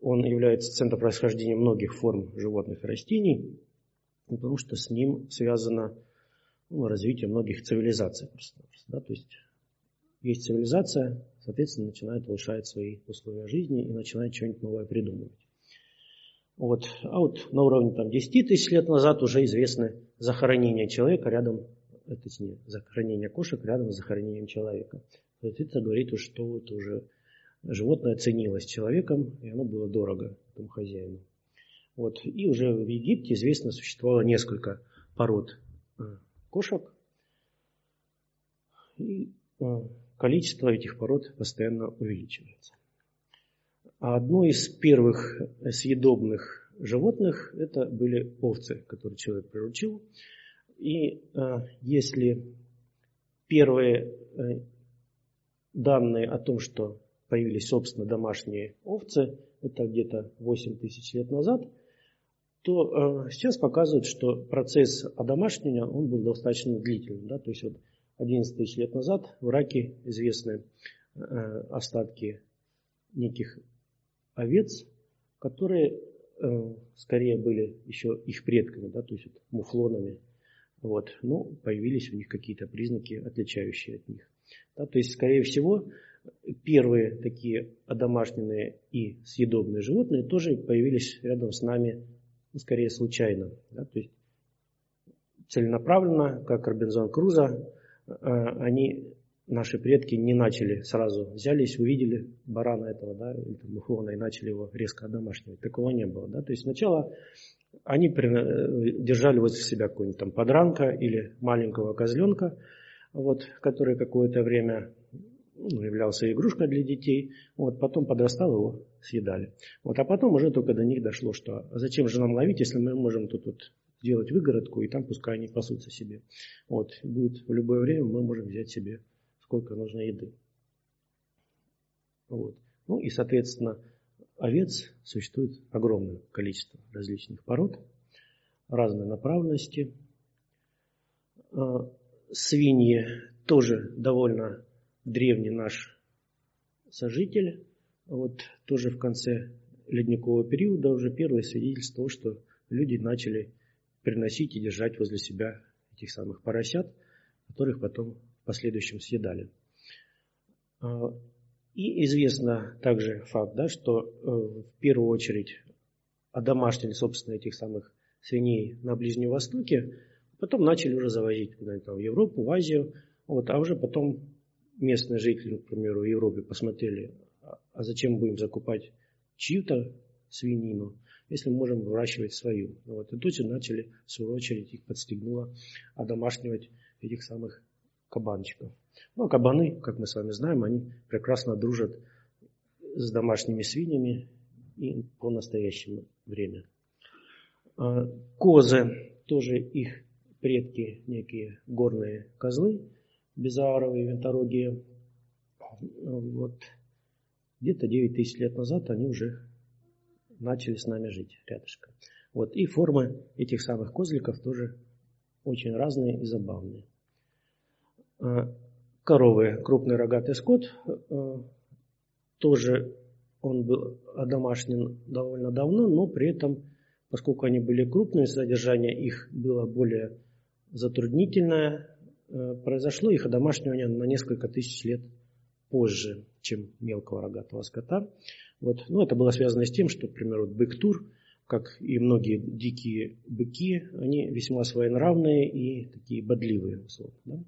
он является центром происхождения многих форм животных и растений, потому что с ним связано ну, развитие многих цивилизаций. Просто, да? То есть есть цивилизация, соответственно, начинает улучшать свои условия жизни и начинает что-нибудь новое придумывать. Вот. А вот на уровне там, 10 тысяч лет назад уже известны захоронения человека рядом, это не захоронение кошек рядом с захоронением человека. То есть это говорит, что это уже животное ценилось человеком, и оно было дорого этому хозяину. Вот. И уже в Египте известно существовало несколько пород э, кошек. И э, количество этих пород постоянно увеличивается. А одно из первых съедобных животных это были овцы, которые человек приручил. И э, если первые э, данные о том, что появились, собственно, домашние овцы, это где-то 8 тысяч лет назад, то э, сейчас показывают, что процесс одомашнения, он был достаточно длительным. Да? То есть вот 11 тысяч лет назад в Ираке известны э, остатки неких овец, которые э, скорее были еще их предками, да, то есть вот, муфлонами. Вот, но появились у них какие-то признаки, отличающие от них. Да, то есть, скорее всего, первые такие одомашненные и съедобные животные тоже появились рядом с нами, ну, скорее случайно. Да, то есть, целенаправленно, как Робинзон Крузо, э, они наши предки не начали сразу, взялись, увидели барана этого, да, или там, мухлона, и начали его резко одомашнивать. Такого не было. Да? То есть сначала они держали возле себя какого-нибудь там подранка или маленького козленка, вот, который какое-то время ну, являлся игрушкой для детей. Вот, потом подрастал, его съедали. Вот, а потом уже только до них дошло, что а зачем же нам ловить, если мы можем тут вот делать выгородку, и там пускай они пасутся себе. Вот, будет в любое время мы можем взять себе сколько нужно еды. Вот. Ну и, соответственно, овец существует огромное количество различных пород, разной направленности. А, свиньи тоже довольно древний наш сожитель. Вот тоже в конце ледникового периода уже первое свидетельство того, что люди начали приносить и держать возле себя этих самых поросят, которых потом последующем съедали. А, и известно также факт, да, что э, в первую очередь одомашнили, собственно, этих самых свиней на Ближнем Востоке, потом начали уже завозить куда-нибудь в Европу, в Азию, вот, а уже потом местные жители, к примеру, в Европе посмотрели, а, а зачем будем закупать чью-то свинину, если мы можем выращивать свою. Вот, и тут же начали, в свою очередь, их подстегнуло одомашнивать этих самых кабанчиков. Ну, а кабаны, как мы с вами знаем, они прекрасно дружат с домашними свиньями и по настоящему время. А, козы, тоже их предки, некие горные козлы, безааровые, винторогие. Вот где-то 9 тысяч лет назад они уже начали с нами жить рядышком. Вот. И формы этих самых козликов тоже очень разные и забавные. А, коровы, крупный рогатый скот, а, тоже он был одомашнен довольно давно, но при этом, поскольку они были крупные, содержание их было более затруднительное, а, произошло их одомашнивание на несколько тысяч лет позже, чем мелкого рогатого скота. Вот. Но это было связано с тем, что, к примеру, бык-тур, как и многие дикие быки, они весьма своенравные и такие бодливые. Да?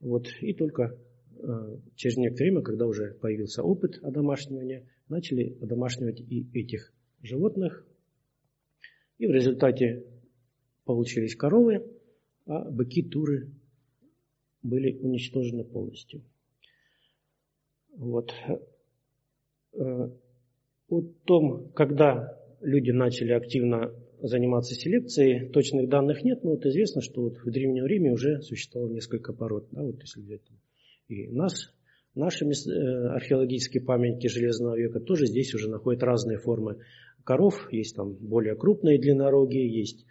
Вот. И только э, через некоторое время, когда уже появился опыт одомашнивания, начали одомашнивать и этих животных. И в результате получились коровы, а быки-туры были уничтожены полностью. Вот. Э, о том, когда люди начали активно заниматься селекцией. Точных данных нет, но вот известно, что вот в Древнем Риме уже существовало несколько пород. Да, вот если взять и нас, наши э, археологические памятники Железного века тоже здесь уже находят разные формы коров. Есть там более крупные длиннорогие, есть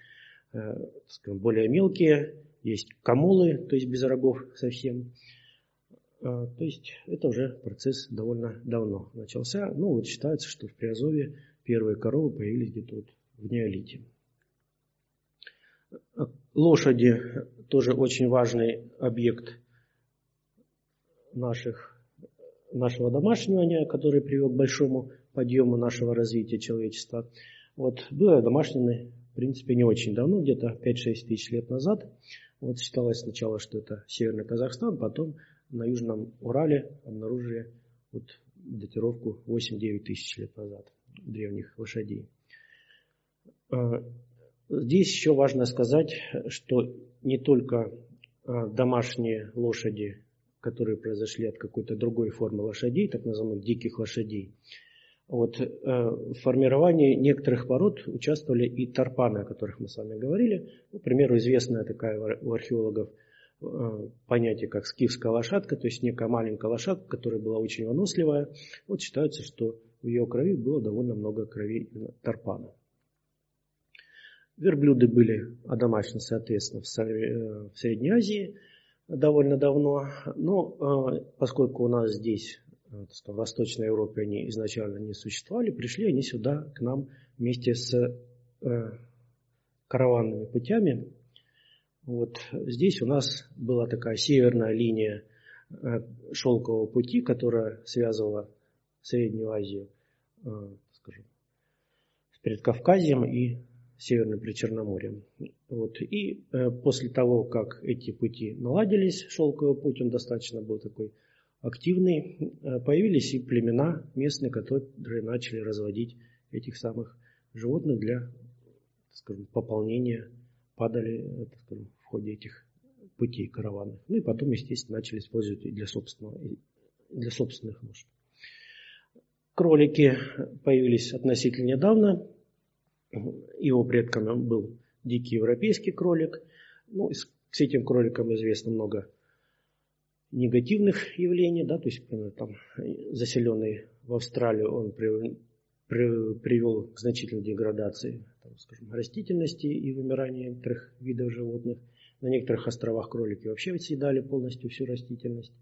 э, скажем, более мелкие, есть камулы, то есть без рогов совсем. А, то есть это уже процесс довольно давно начался. Ну вот считается, что в Приазове первые коровы появились где-то вот в неолите. Лошади тоже очень важный объект наших, нашего домашнего, который привел к большому подъему нашего развития человечества. Вот было домашнее, в принципе, не очень давно, где-то 5-6 тысяч лет назад. Вот считалось сначала, что это Северный Казахстан, потом на Южном Урале обнаружили вот датировку 8-9 тысяч лет назад древних лошадей. А, здесь еще важно сказать, что не только а, домашние лошади, которые произошли от какой-то другой формы лошадей, так называемых диких лошадей, вот, а, в формировании некоторых пород участвовали и тарпаны, о которых мы с вами говорили. Ну, к примеру, известная такая у археологов понятие, как скифская лошадка, то есть некая маленькая лошадка, которая была очень выносливая. Вот считается, что в ее крови было довольно много крови тарпана. Верблюды были одомашены, соответственно, в Средней Азии довольно давно. Но э, поскольку у нас здесь, э, в Восточной Европе, они изначально не существовали, пришли они сюда, к нам, вместе с э, караванными путями. Вот здесь у нас была такая северная линия шелкового пути, которая связывала Среднюю Азию, скажем, с Предкавказьем и Северным Причерноморьем. Вот. И э, после того, как эти пути наладились, шелковый путь, он достаточно был такой активный, э, появились и племена местные, которые начали разводить этих самых животных для скажем, пополнения падали э, так скажем, в ходе этих путей караванных. Ну и потом, естественно, начали использовать и для собственного для собственных нужд. Кролики появились относительно недавно. Его предком был дикий европейский кролик. Ну, с этим кроликом известно много негативных явлений, да, то есть, например, там, заселенный в Австралию, он при, при, привел к значительной деградации там, скажем, растительности и вымиранию некоторых видов животных. На некоторых островах кролики вообще съедали полностью всю растительность.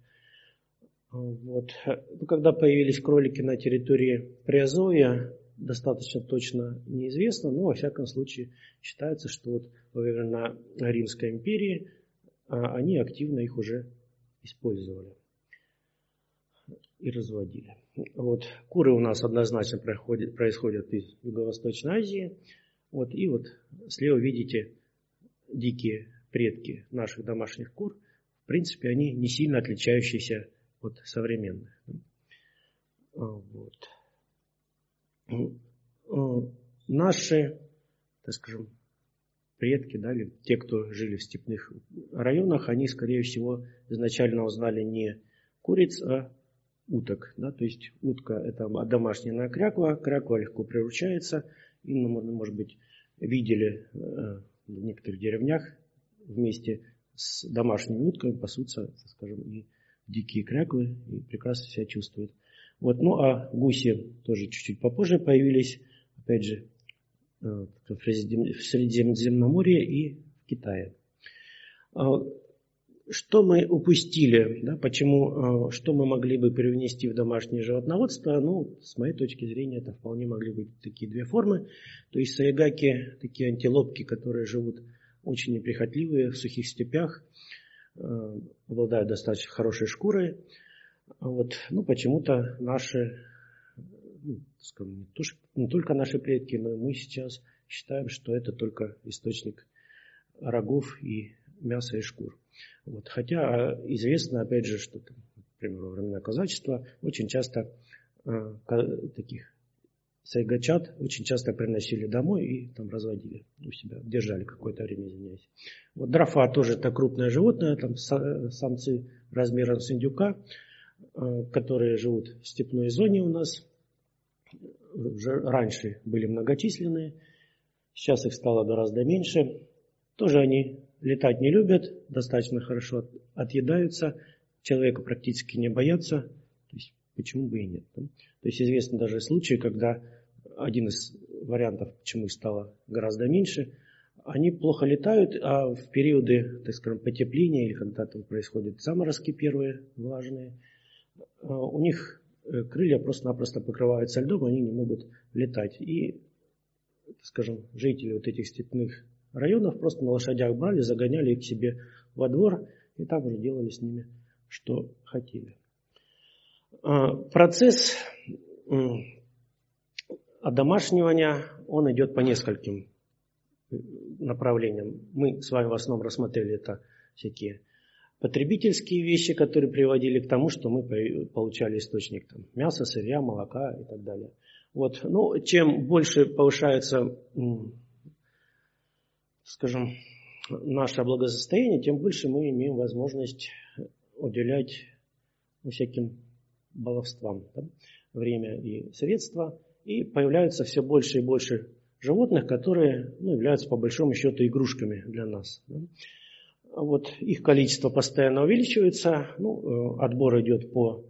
Вот. Ну, когда появились кролики на территории Приазовья, достаточно точно неизвестно, но во всяком случае считается, что вот во времена Римской империи а, они активно их уже использовали и разводили. Вот. Куры у нас однозначно происходят, происходят из Юго-Восточной Азии. Вот. И вот слева видите дикие предки наших домашних кур. В принципе, они не сильно отличающиеся от современных. Вот. Наши, так скажем, предки, да, или те, кто жили в степных районах, они, скорее всего, изначально узнали не куриц, а уток. Да? То есть утка – это домашняя кряква, кряква легко приручается, и, ну, может быть, видели э, в некоторых деревнях вместе с домашними утками пасутся, скажем, и дикие кряквы, и прекрасно себя чувствуют. Вот, ну а гуси тоже чуть-чуть попозже появились, опять же, э, в Средиземноморье и в Китае. А, что мы упустили, да, почему, э, что мы могли бы привнести в домашнее животноводство, ну, с моей точки зрения, это вполне могли быть такие две формы. То есть сайгаки, такие антилопки, которые живут очень неприхотливые в сухих степях, э, обладают достаточно хорошей шкурой. Вот, ну, почему-то наши, ну, скажем, не, то, не только наши предки, но и мы сейчас считаем, что это только источник рогов и мяса и шкур. Вот. Хотя известно, опять же, что, например, во времена казачества очень часто э, таких сайгачат очень часто приносили домой и там разводили у себя, держали какое-то время, извиняюсь. Вот дрофа тоже это крупное животное, там самцы размером с индюка, которые живут в степной зоне у нас. Уже раньше были многочисленные, сейчас их стало гораздо меньше. Тоже они летать не любят, достаточно хорошо отъедаются, человека практически не боятся, то есть почему бы и нет. То есть известны даже случаи, когда один из вариантов, почему их стало гораздо меньше, они плохо летают, а в периоды, так скажем, потепления или когда там происходят заморозки первые влажные, у них э, крылья просто-напросто покрываются льдом, они не могут летать. И, скажем, жители вот этих степных районов просто на лошадях брали, загоняли их к себе во двор и там уже делали с ними, что хотели. А, процесс одомашнивания, он идет по нескольким направлениям. Мы с вами в основном рассмотрели это всякие потребительские вещи, которые приводили к тому, что мы получали источник там, мяса, сырья, молока и так далее. Вот. Ну, чем больше повышается скажем, наше благосостояние, тем больше мы имеем возможность уделять всяким баловствам да, время и средства. И появляются все больше и больше животных, которые ну, являются по большому счету игрушками для нас. Да. Вот их количество постоянно увеличивается, ну, э, отбор идет по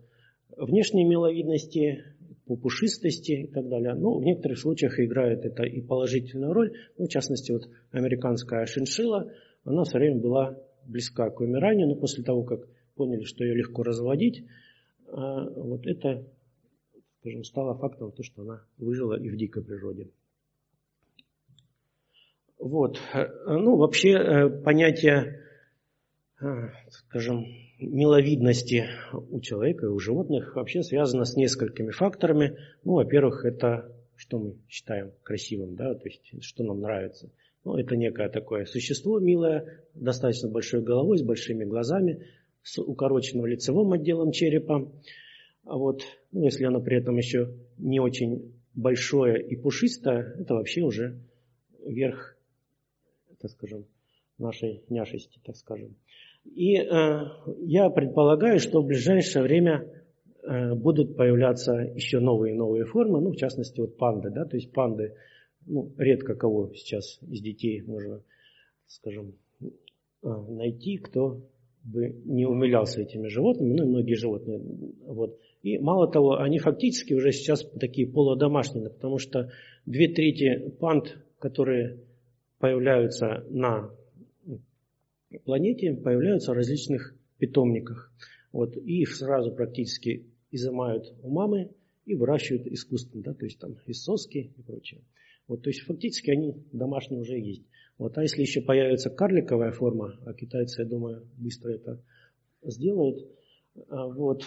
внешней миловидности, по пушистости и так далее. Ну, в некоторых случаях играет это и положительную роль. Ну, в частности, вот американская шиншила, она все время была близка к вымиранию, но после того, как поняли, что ее легко разводить, а, вот это, скажем, стало фактом, то, что она выжила и в дикой природе. Вот. Ну, вообще э, понятие, э, скажем, миловидности у человека и у животных вообще связано с несколькими факторами. Ну, во-первых, это что мы считаем красивым, да, то есть что нам нравится. Ну, это некое такое существо милое, достаточно большой головой, с большими глазами, с укороченным лицевым отделом черепа. А вот, ну, если оно при этом еще не очень большое и пушистое, это вообще уже верх, так скажем, нашей няшести, так скажем. И э, я предполагаю, что в ближайшее время э, будут появляться еще новые и новые формы, ну, в частности, вот панды, да, то есть панды, ну, редко кого сейчас из детей можно, скажем, э, найти, кто бы не умилялся этими животными, ну и многие животные. Вот. И мало того, они фактически уже сейчас такие полудомашние, потому что две трети панд, которые появляются на планете, появляются в различных питомниках. Вот. И их сразу практически изымают у мамы и выращивают искусственно, да, то есть там из соски и прочее. Вот, то есть фактически они домашние уже есть. Вот, а если еще появится карликовая форма, а китайцы, я думаю, быстро это сделают, а, вот.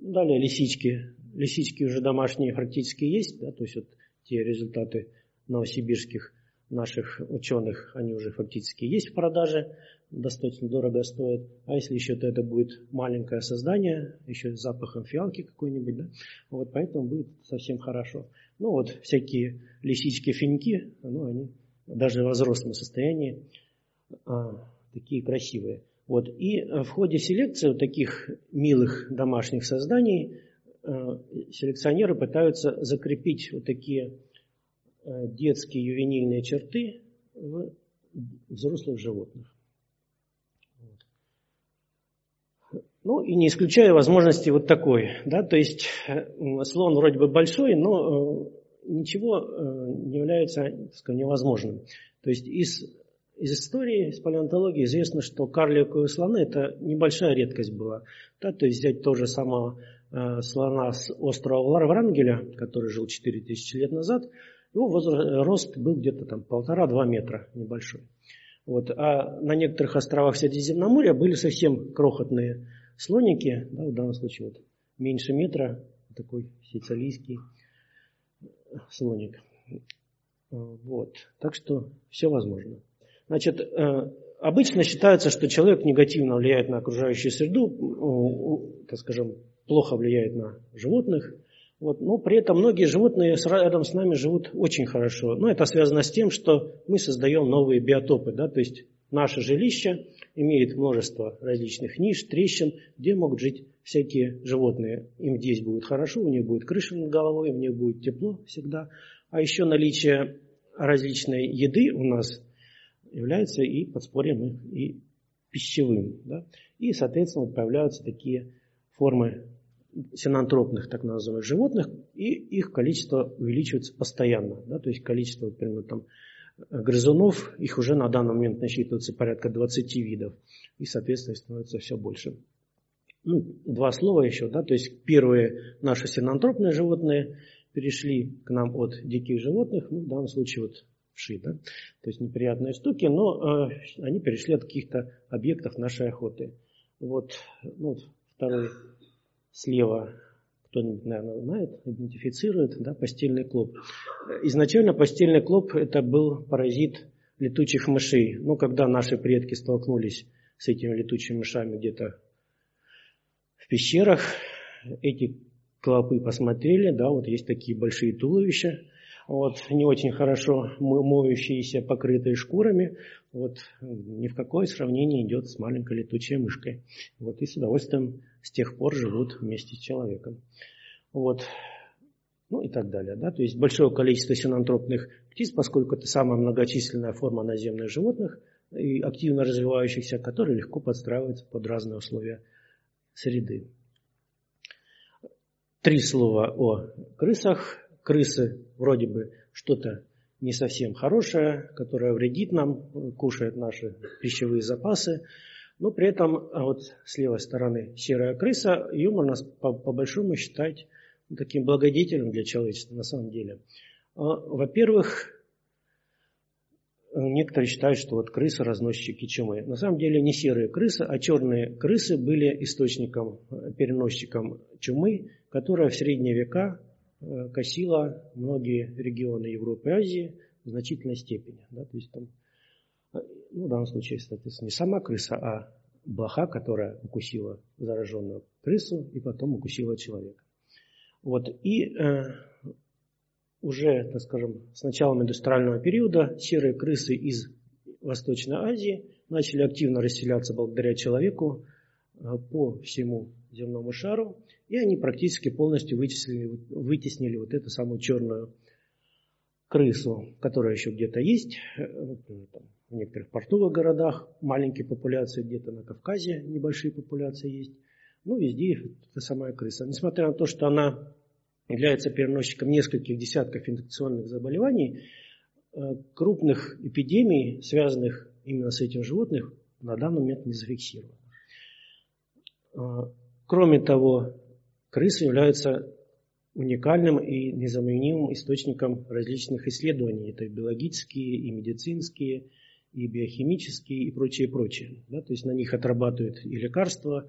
Далее лисички. Лисички уже домашние практически есть, да, то есть вот те результаты новосибирских наших ученых, они уже фактически есть в продаже, достаточно дорого стоят. А если еще то это будет маленькое создание, еще с запахом фиалки какой-нибудь, да, вот поэтому будет совсем хорошо. Ну вот всякие лисички, финьки, ну они даже в взрослом состоянии а, такие красивые. Вот. И в ходе селекции вот таких милых домашних созданий а, селекционеры пытаются закрепить вот такие детские ювенильные черты в взрослых животных. Ну и не исключая возможности вот такой, да, то есть э, слон вроде бы большой, но э, ничего э, не является сказать, невозможным. То есть из, из истории, из палеонтологии известно, что карликовые слоны – это небольшая редкость была. Да, то есть взять тоже самого э, слона с острова Врангеля, который жил 4000 лет назад, его возраст, рост был где-то там полтора-два метра небольшой. Вот. А на некоторых островах Средиземноморья были совсем крохотные слоники, да, в данном случае вот меньше метра, такой сицилийский слоник. Вот. Так что все возможно. Значит, э, обычно считается, что человек негативно влияет на окружающую среду, так скажем, плохо влияет на животных. Вот. Но при этом многие животные рядом с нами живут очень хорошо. Но это связано с тем, что мы создаем новые биотопы. Да? То есть наше жилище имеет множество различных ниш, трещин, где могут жить всякие животные. Им здесь будет хорошо, у них будет крыша над головой, у них будет тепло всегда. А еще наличие различной еды у нас является и подспорьем, и пищевым. Да? И, соответственно, появляются такие формы синантропных, так называемых животных, и их количество увеличивается постоянно. Да? То есть количество, например, там, грызунов, их уже на данный момент насчитывается порядка 20 видов, и, соответственно, становится все больше ну, два слова еще, да, то есть первые наши синантропные животные перешли к нам от диких животных, ну, в данном случае вот вши, да, то есть неприятные штуки, но э, они перешли от каких-то объектов нашей охоты. Вот, ну, второй слева кто-нибудь, наверное, знает, идентифицирует, да, постельный клоп. Изначально постельный клоп это был паразит летучих мышей. Ну, когда наши предки столкнулись с этими летучими мышами где-то пещерах эти клопы посмотрели, да, вот есть такие большие туловища, вот, не очень хорошо моющиеся, покрытые шкурами, вот, ни в какое сравнение идет с маленькой летучей мышкой. Вот, и с удовольствием с тех пор живут вместе с человеком. Вот, ну и так далее. Да? То есть большое количество синантропных птиц, поскольку это самая многочисленная форма наземных животных и активно развивающихся, которые легко подстраиваются под разные условия среды. Три слова о крысах. Крысы вроде бы что-то не совсем хорошее, которое вредит нам, кушает наши пищевые запасы. Но при этом а вот с левой стороны серая крыса, ее можно по, по большому считать таким благодетелем для человечества на самом деле. А, во-первых, некоторые считают, что вот крысы разносчики чумы. На самом деле не серые крысы, а черные крысы были источником, переносчиком чумы, которая в средние века косила многие регионы Европы и Азии в значительной степени. Да, то есть там, э, ну, в данном случае, соответственно, не сама крыса, а блоха, которая укусила зараженную крысу и потом укусила человека. Вот. И уже, так скажем, с началом индустриального периода серые крысы из Восточной Азии начали активно расселяться благодаря человеку по всему земному шару, и они практически полностью вытеснили, вытеснили вот эту самую черную крысу, которая еще где-то есть, например, там, в некоторых портовых городах маленькие популяции, где-то на Кавказе небольшие популяции есть. Ну, везде эта самая крыса. Несмотря на то, что она является переносчиком нескольких десятков инфекционных заболеваний, э, крупных эпидемий, связанных именно с этим животным, на данный момент не зафиксировано. Кроме того, крысы являются уникальным и незаменимым источником различных исследований. Это и биологические, и медицинские, и биохимические, и прочее, прочее. Да, то есть на них отрабатывают и лекарства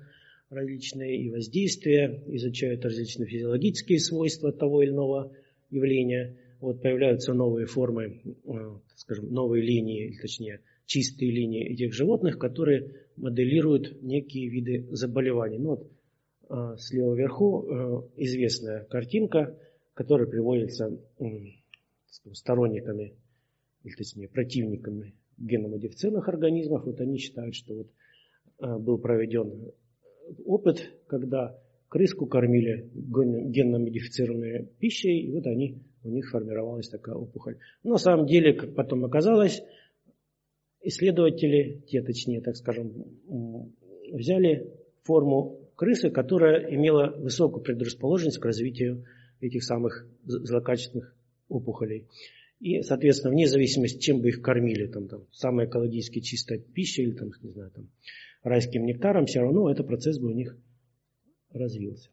различные, и воздействия, изучают различные физиологические свойства того или иного явления. Вот появляются новые формы, э, скажем, новые линии, точнее, чистые линии этих животных, которые моделируют некие виды заболеваний. Ну, вот, слева вверху э, известная картинка, которая приводится сторонниками, или точнее противниками геномодифицированных организмов. Вот они считают, что вот был проведен опыт, когда крыску кормили генно-модифицированной пищей, и вот они, у них формировалась такая опухоль. Но на самом деле, как потом оказалось, исследователи, те точнее, так скажем, взяли форму крысы, которая имела высокую предрасположенность к развитию этих самых злокачественных опухолей. И, соответственно, вне зависимости, чем бы их кормили, там, там, самая экологически чистая пища или, там, не знаю, там, райским нектаром, все равно этот процесс бы у них развился.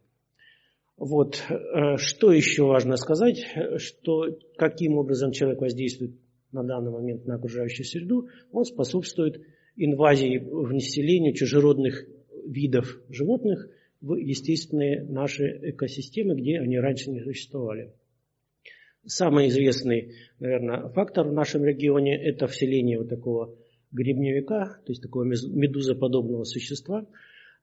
Вот. Э, что еще важно сказать, что каким образом человек воздействует на данный момент на окружающую среду, он способствует инвазии в население чужеродных видов животных в естественные наши экосистемы, где они раньше не существовали. Самый известный, наверное, фактор в нашем регионе – это вселение вот такого гребневика, то есть такого медузоподобного существа,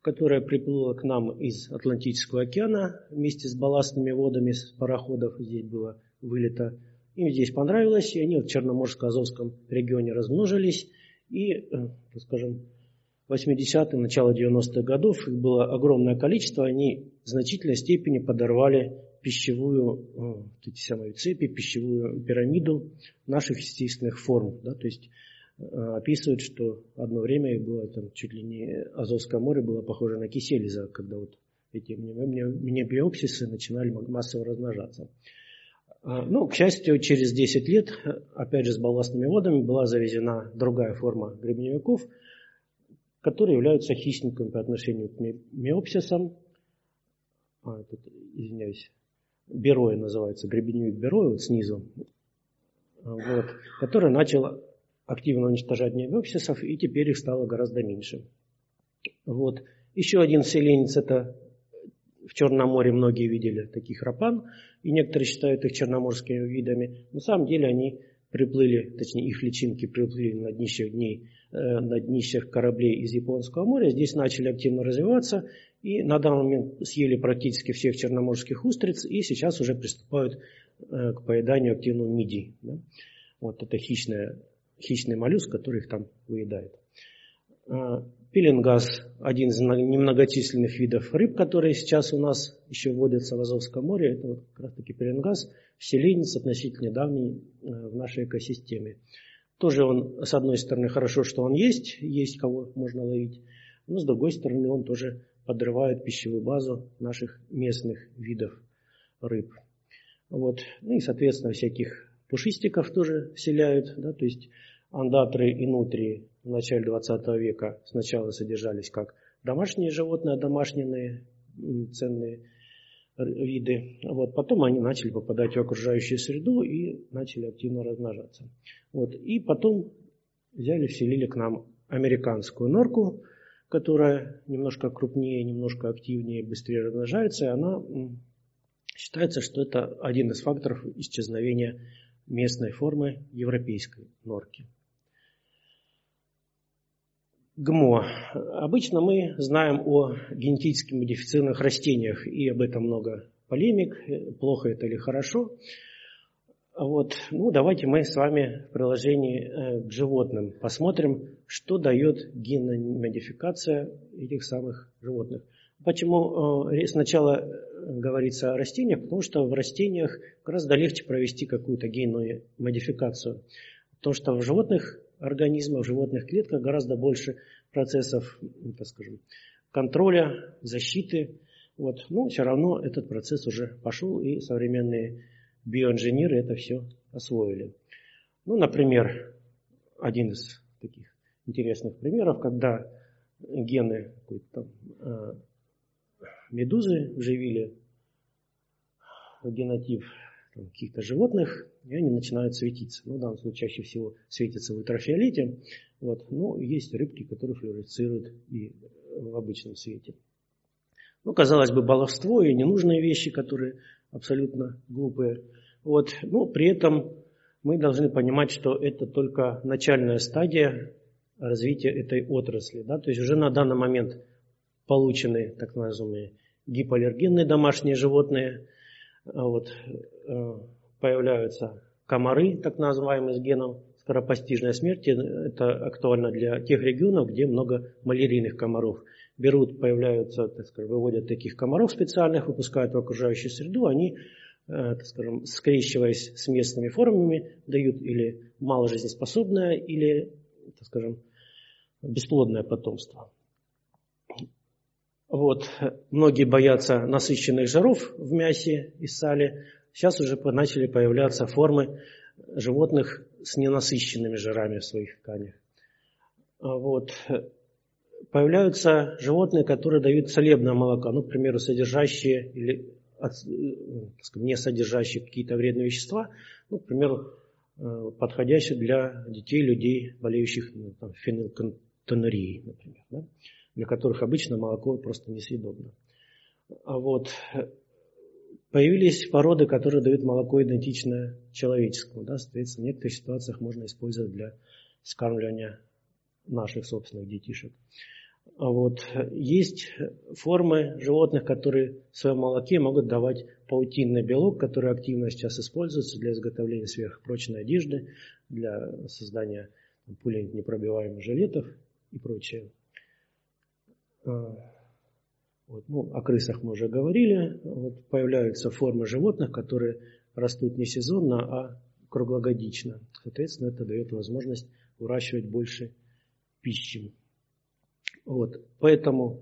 которое приплыло к нам из Атлантического океана вместе с балластными водами с пароходов. Здесь было вылето. Им здесь понравилось, и они в Черноморско-Азовском регионе размножились. И, э, скажем, 80-е, начало 90-х годов их было огромное количество, они в значительной степени подорвали пищевую, э, эти самые цепи, пищевую пирамиду наших естественных форм. Да, то есть Э, описывают, что одно время было там чуть ли не Азовское море было похоже на кисель, когда вот эти минебиопсисы начинали массово размножаться. А, ну, к счастью, через 10 лет, опять же с балластными водами, была завезена другая форма гребневиков, которые являются хищниками по отношению к миопсисам. А, тут, извиняюсь, бероя называется, гребеневик бероя, вот снизу, вот, который начал активно уничтожать необексисов, и теперь их стало гораздо меньше. Вот. Еще один селенец – это в Черном море многие видели таких рапан, и некоторые считают их черноморскими видами. На самом деле они приплыли, точнее их личинки приплыли на днищах дней, э, на днищах кораблей из Японского моря. Здесь начали активно развиваться и на данный момент съели практически всех черноморских устриц и сейчас уже приступают э, к поеданию активного мидий. Вот это хищная хищный моллюск, который их там выедает. А, пеленгаз – один из немногочисленных видов рыб, которые сейчас у нас еще водятся в Азовском море. Это вот как раз таки пеленгаз, вселенец относительно недавний э, в нашей экосистеме. Тоже он, с одной стороны, хорошо, что он есть, есть кого можно ловить, но с другой стороны, он тоже подрывает пищевую базу наших местных видов рыб. Вот. Ну и, соответственно, всяких пушистиков тоже вселяют, да, то есть андатры и нутрии в начале 20 века сначала содержались как домашние животные, домашние ценные виды. Вот. Потом они начали попадать в окружающую среду и начали активно размножаться. Вот. И потом взяли, вселили к нам американскую норку, которая немножко крупнее, немножко активнее, быстрее размножается. И она считается, что это один из факторов исчезновения местной формы европейской норки. ГМО. Обычно мы знаем о генетически модифицированных растениях, и об этом много полемик, плохо это или хорошо. Вот, ну давайте мы с вами в приложении э, к животным посмотрим, что дает генная модификация этих самых животных. Почему э, сначала э, говорится о растениях? Потому что в растениях гораздо легче провести какую-то генную модификацию. Потому что в животных организмах, в животных клетках гораздо больше процессов, ну, так скажем, контроля, защиты. Вот. Но все равно этот процесс уже пошел, и современные биоинженеры это все освоили. Ну, например, один из таких интересных примеров, когда гены там, э, медузы вживили генотип каких-то животных, и они начинают светиться. Ну, в данном случае чаще всего светятся в ультрафиолете. Вот. Но есть рыбки, которые флуорицируют и в обычном свете. Ну, казалось бы, баловство и ненужные вещи, которые абсолютно глупые. Вот. Но при этом мы должны понимать, что это только начальная стадия развития этой отрасли. Да? То есть уже на данный момент получены так называемые гипоаллергенные домашние животные. Вот. Э, появляются комары, так называемые, с геном скоропостижной смерти. Это актуально для тех регионов, где много малярийных комаров. Берут, появляются, так скажем, выводят таких комаров специальных, выпускают в окружающую среду, они Э, так скажем, скрещиваясь с местными формами, дают или мало жизнеспособное, или, так скажем, бесплодное потомство. Вот. Многие боятся насыщенных жиров в мясе и сале. Сейчас уже начали появляться формы животных с ненасыщенными жирами в своих тканях. Вот. Появляются животные, которые дают целебное молоко, ну, к примеру, содержащие или не содержащие какие-то вредные вещества, ну, к примеру, э, подходящие для детей, людей, болеющих ну, там, фенилкантонорией, например, да, для которых обычно молоко просто несъедобно. А вот появились породы, которые дают молоко идентичное человеческому. Да, соответственно, в некоторых ситуациях можно использовать для скармливания наших собственных детишек. А вот. Есть формы животных, которые в своем молоке могут давать паутинный белок, который активно сейчас используется для изготовления сверхпрочной одежды, для создания пуленепробиваемых жилетов и прочее. А, вот. Ну, о крысах мы уже говорили. Вот появляются формы животных, которые растут не сезонно, а круглогодично. Соответственно, это дает возможность выращивать больше пищи. Вот. Поэтому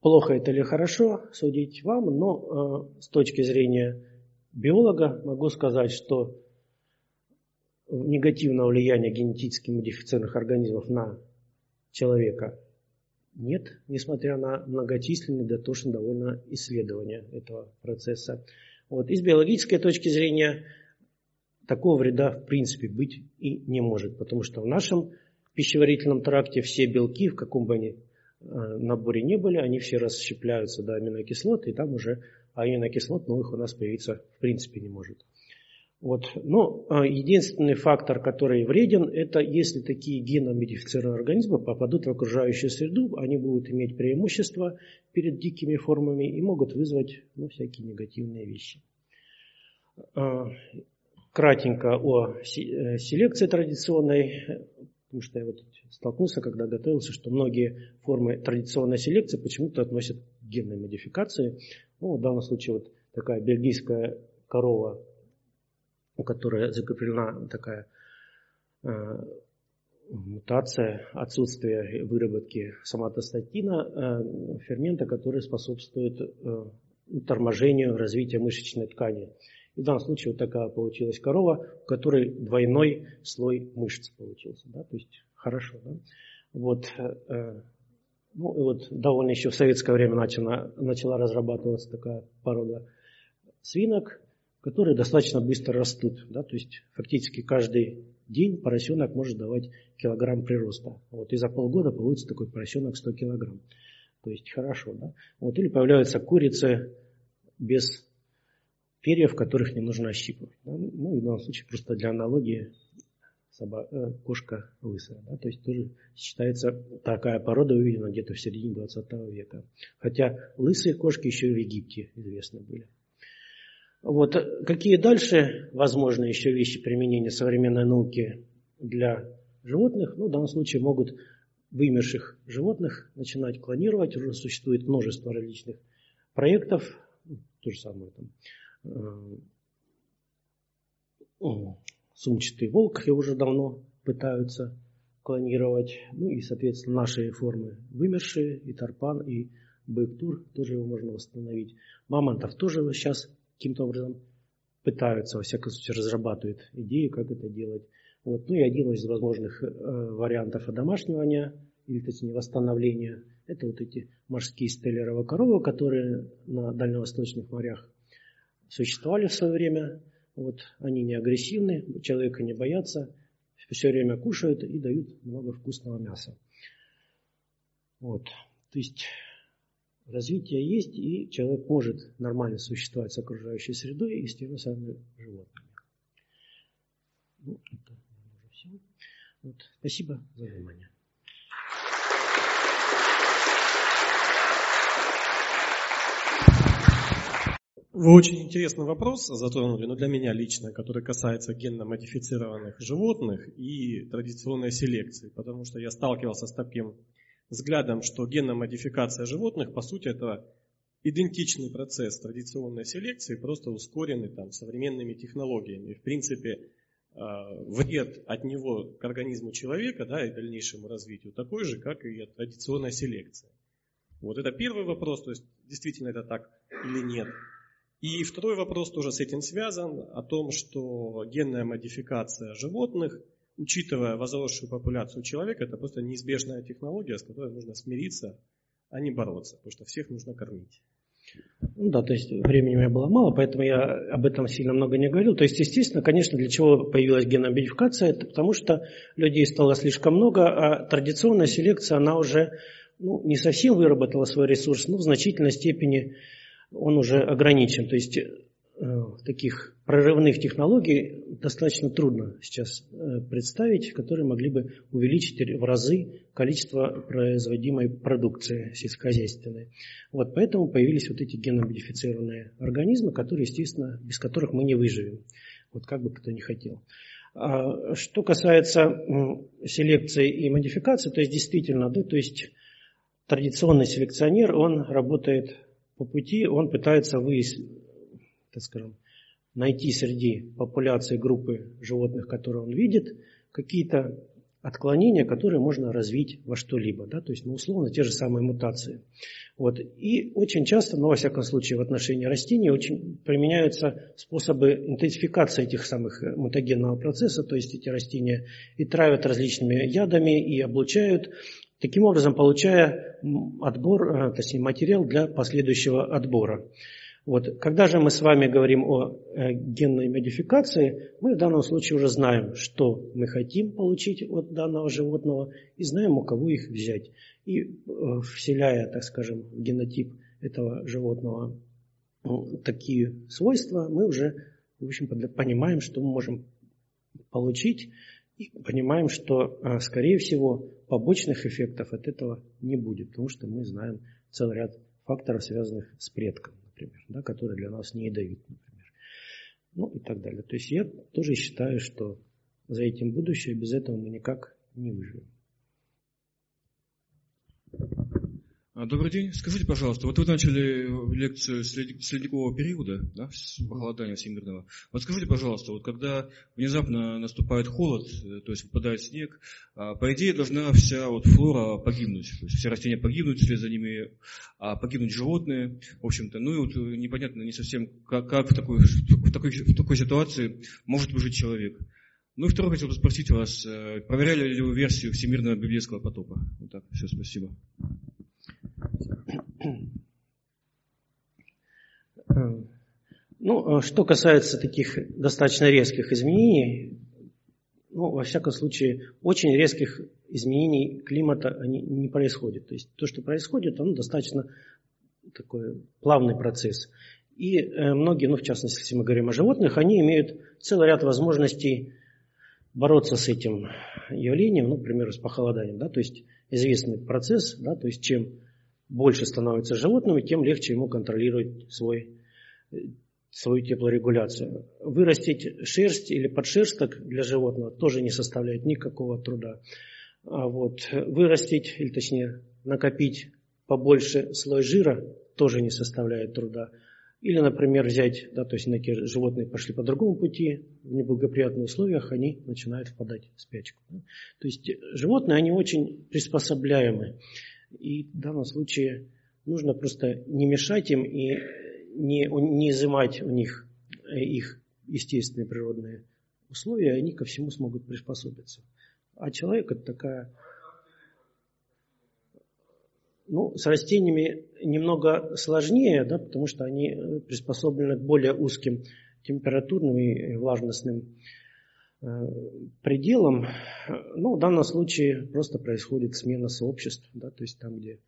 плохо это или хорошо, судить вам, но э, с точки зрения биолога могу сказать, что негативного влияния генетически модифицированных организмов на человека нет, несмотря на многочисленные, дотошно довольно исследования этого процесса. Вот. И с биологической точки зрения такого вреда в принципе быть и не может, потому что в нашем пищеварительном тракте все белки, в каком бы они Э, наборе не были, они все расщепляются до аминокислот, и там уже аминокислот новых у нас появиться в принципе не может. Вот. Но э, единственный фактор, который вреден, это если такие геномодифицированные организмы попадут в окружающую среду, они будут иметь преимущество перед дикими формами и могут вызвать ну, всякие негативные вещи. Э, кратенько о селекции традиционной Потому что я вот столкнулся, когда готовился, что многие формы традиционной селекции почему-то относят к генной модификации. Ну, в данном случае вот такая бельгийская корова, у которой закреплена такая э, мутация, отсутствие выработки соматостатина, э, фермента, который способствует э, торможению развития мышечной ткани. И в данном случае вот такая получилась корова, у которой двойной слой мышц получился. Да? То есть хорошо. Да? Вот, ну и вот довольно еще в советское время начала, начала разрабатываться такая порода свинок, которые достаточно быстро растут. Да? То есть фактически каждый день поросенок может давать килограмм прироста. Вот, и за полгода получится такой поросенок 100 килограмм. То есть хорошо. Да? Вот, или появляются курицы без перьев, которых не нужно ощипывать. Ну, и в данном случае просто для аналогии соба, э, кошка лысая. Да? То есть тоже считается такая порода увидена где-то в середине 20 века. Хотя лысые кошки еще и в Египте известны были. Вот. Какие дальше возможны еще вещи применения современной науки для животных? Ну, в данном случае могут вымерших животных начинать клонировать. Уже существует множество различных проектов. То же самое там. Э, сумчатый волк его уже давно пытаются клонировать. Ну и, соответственно, наши формы вымершие, и тарпан, и бык-тур, тоже его можно восстановить. Мамонтов тоже сейчас каким-то образом пытаются, во всяком случае, разрабатывают идеи, как это делать. Вот. Ну и один из возможных э, вариантов одомашнивания, или точнее восстановления, это вот эти морские стеллеровые коровы, которые на дальневосточных морях существовали в свое время. Вот. Они не агрессивны, человека не боятся, все время кушают и дают много вкусного мяса. Вот. То есть развитие есть, и человек может нормально существовать с окружающей средой и с теми самыми животными. Ну, это уже все. Вот. Спасибо за внимание. Вы очень интересный вопрос затронули, но для меня лично, который касается генно-модифицированных животных и традиционной селекции, потому что я сталкивался с таким взглядом, что генная модификация животных, по сути, это идентичный процесс традиционной селекции, просто ускоренный там, современными технологиями. В принципе, а, вред от него к организму человека да, и дальнейшему развитию такой же, как и от традиционной селекции. Вот это первый вопрос, то есть действительно это так или нет. И второй вопрос тоже с этим связан, о том, что генная модификация животных – учитывая возросшую популяцию человека, это просто неизбежная технология, с которой нужно смириться, а не бороться, потому что всех нужно кормить. Ну да, то есть времени у меня было мало, поэтому я об этом сильно много не говорил. То есть, естественно, конечно, для чего появилась геномодификация, это потому что людей стало слишком много, а традиционная селекция, она уже ну, не совсем выработала свой ресурс, но в значительной степени он уже ограничен. То есть таких прорывных технологий достаточно трудно сейчас э, представить, которые могли бы увеличить в разы количество производимой продукции сельскохозяйственной. Вот поэтому появились вот эти геномодифицированные организмы, которые, естественно, без которых мы не выживем. Вот как бы кто ни хотел. А что касается селекции и модификации, то есть действительно, да, то есть традиционный селекционер, он работает по пути, он пытается выяснить, так скажем, найти среди популяции группы животных, которые он видит, какие-то отклонения, которые можно развить во что-либо, да, то есть, ну, условно, те же самые мутации. Вот. И очень часто, ну, во всяком случае, в отношении растений очень применяются способы интенсификации этих самых э, мутагенного процесса, то есть эти растения и травят различными ядами, и облучают, таким образом получая отбор, э, точнее, материал для последующего отбора. Вот. Когда же мы с вами говорим о э, генной модификации, мы в данном случае уже знаем, что мы хотим получить от данного животного и знаем, у кого их взять. И э, вселяя, так скажем, в генотип этого животного ну, такие свойства, мы уже, в общем, понимаем, что мы можем получить и понимаем, что, э, скорее всего, побочных эффектов от этого не будет, потому что мы знаем целый ряд факторов, связанных с предком например, да, который для нас не ядовит, например. Ну и так далее. То есть я тоже считаю, что за этим будущее, без этого мы никак не выживем. А, добрый день. Скажите, пожалуйста, вот вы начали лекцию с ледникового периода, да, с похолодания всемирного. Вот скажите, пожалуйста, вот когда внезапно наступает холод, э, то есть выпадает снег, а, по идее должна вся вот флора погибнуть, то есть все растения погибнуть, вслед за ними а погибнуть животные, в общем-то. Ну и вот э, непонятно не совсем, как, как в, такой, в, такой, в такой ситуации может выжить человек. Ну и второе хотел бы спросить вас, э, проверяли ли вы версию всемирного библейского потопа? Вот так, все, спасибо. Ну, что касается таких достаточно резких изменений, ну, во всяком случае, очень резких изменений климата они не происходит. То есть то, что происходит, оно достаточно такой плавный процесс. И э, многие, ну, в частности, если мы говорим о животных, они имеют целый ряд возможностей бороться с этим явлением, ну, например, с похолоданием. Да? То есть известный процесс, да? то есть чем больше становится животным, тем легче ему контролировать свой э, свою теплорегуляцию. Вырастить шерсть или подшерсток для животного тоже не составляет никакого труда. А вот вырастить, или точнее накопить побольше слой жира тоже не составляет труда. Или, например, взять, да, то есть некие животные пошли по другому пути, в неблагоприятных условиях они начинают впадать в спячку. То есть животные, они очень приспособляемы. И в данном случае нужно просто не мешать им и не, не изымать у них их естественные природные условия, они ко всему смогут приспособиться. А человек это такая ну, с растениями немного сложнее, да, потому что они э, приспособлены к более узким температурным и влажностным э, пределам. Ну, в данном случае просто происходит смена сообществ, да, то есть там, где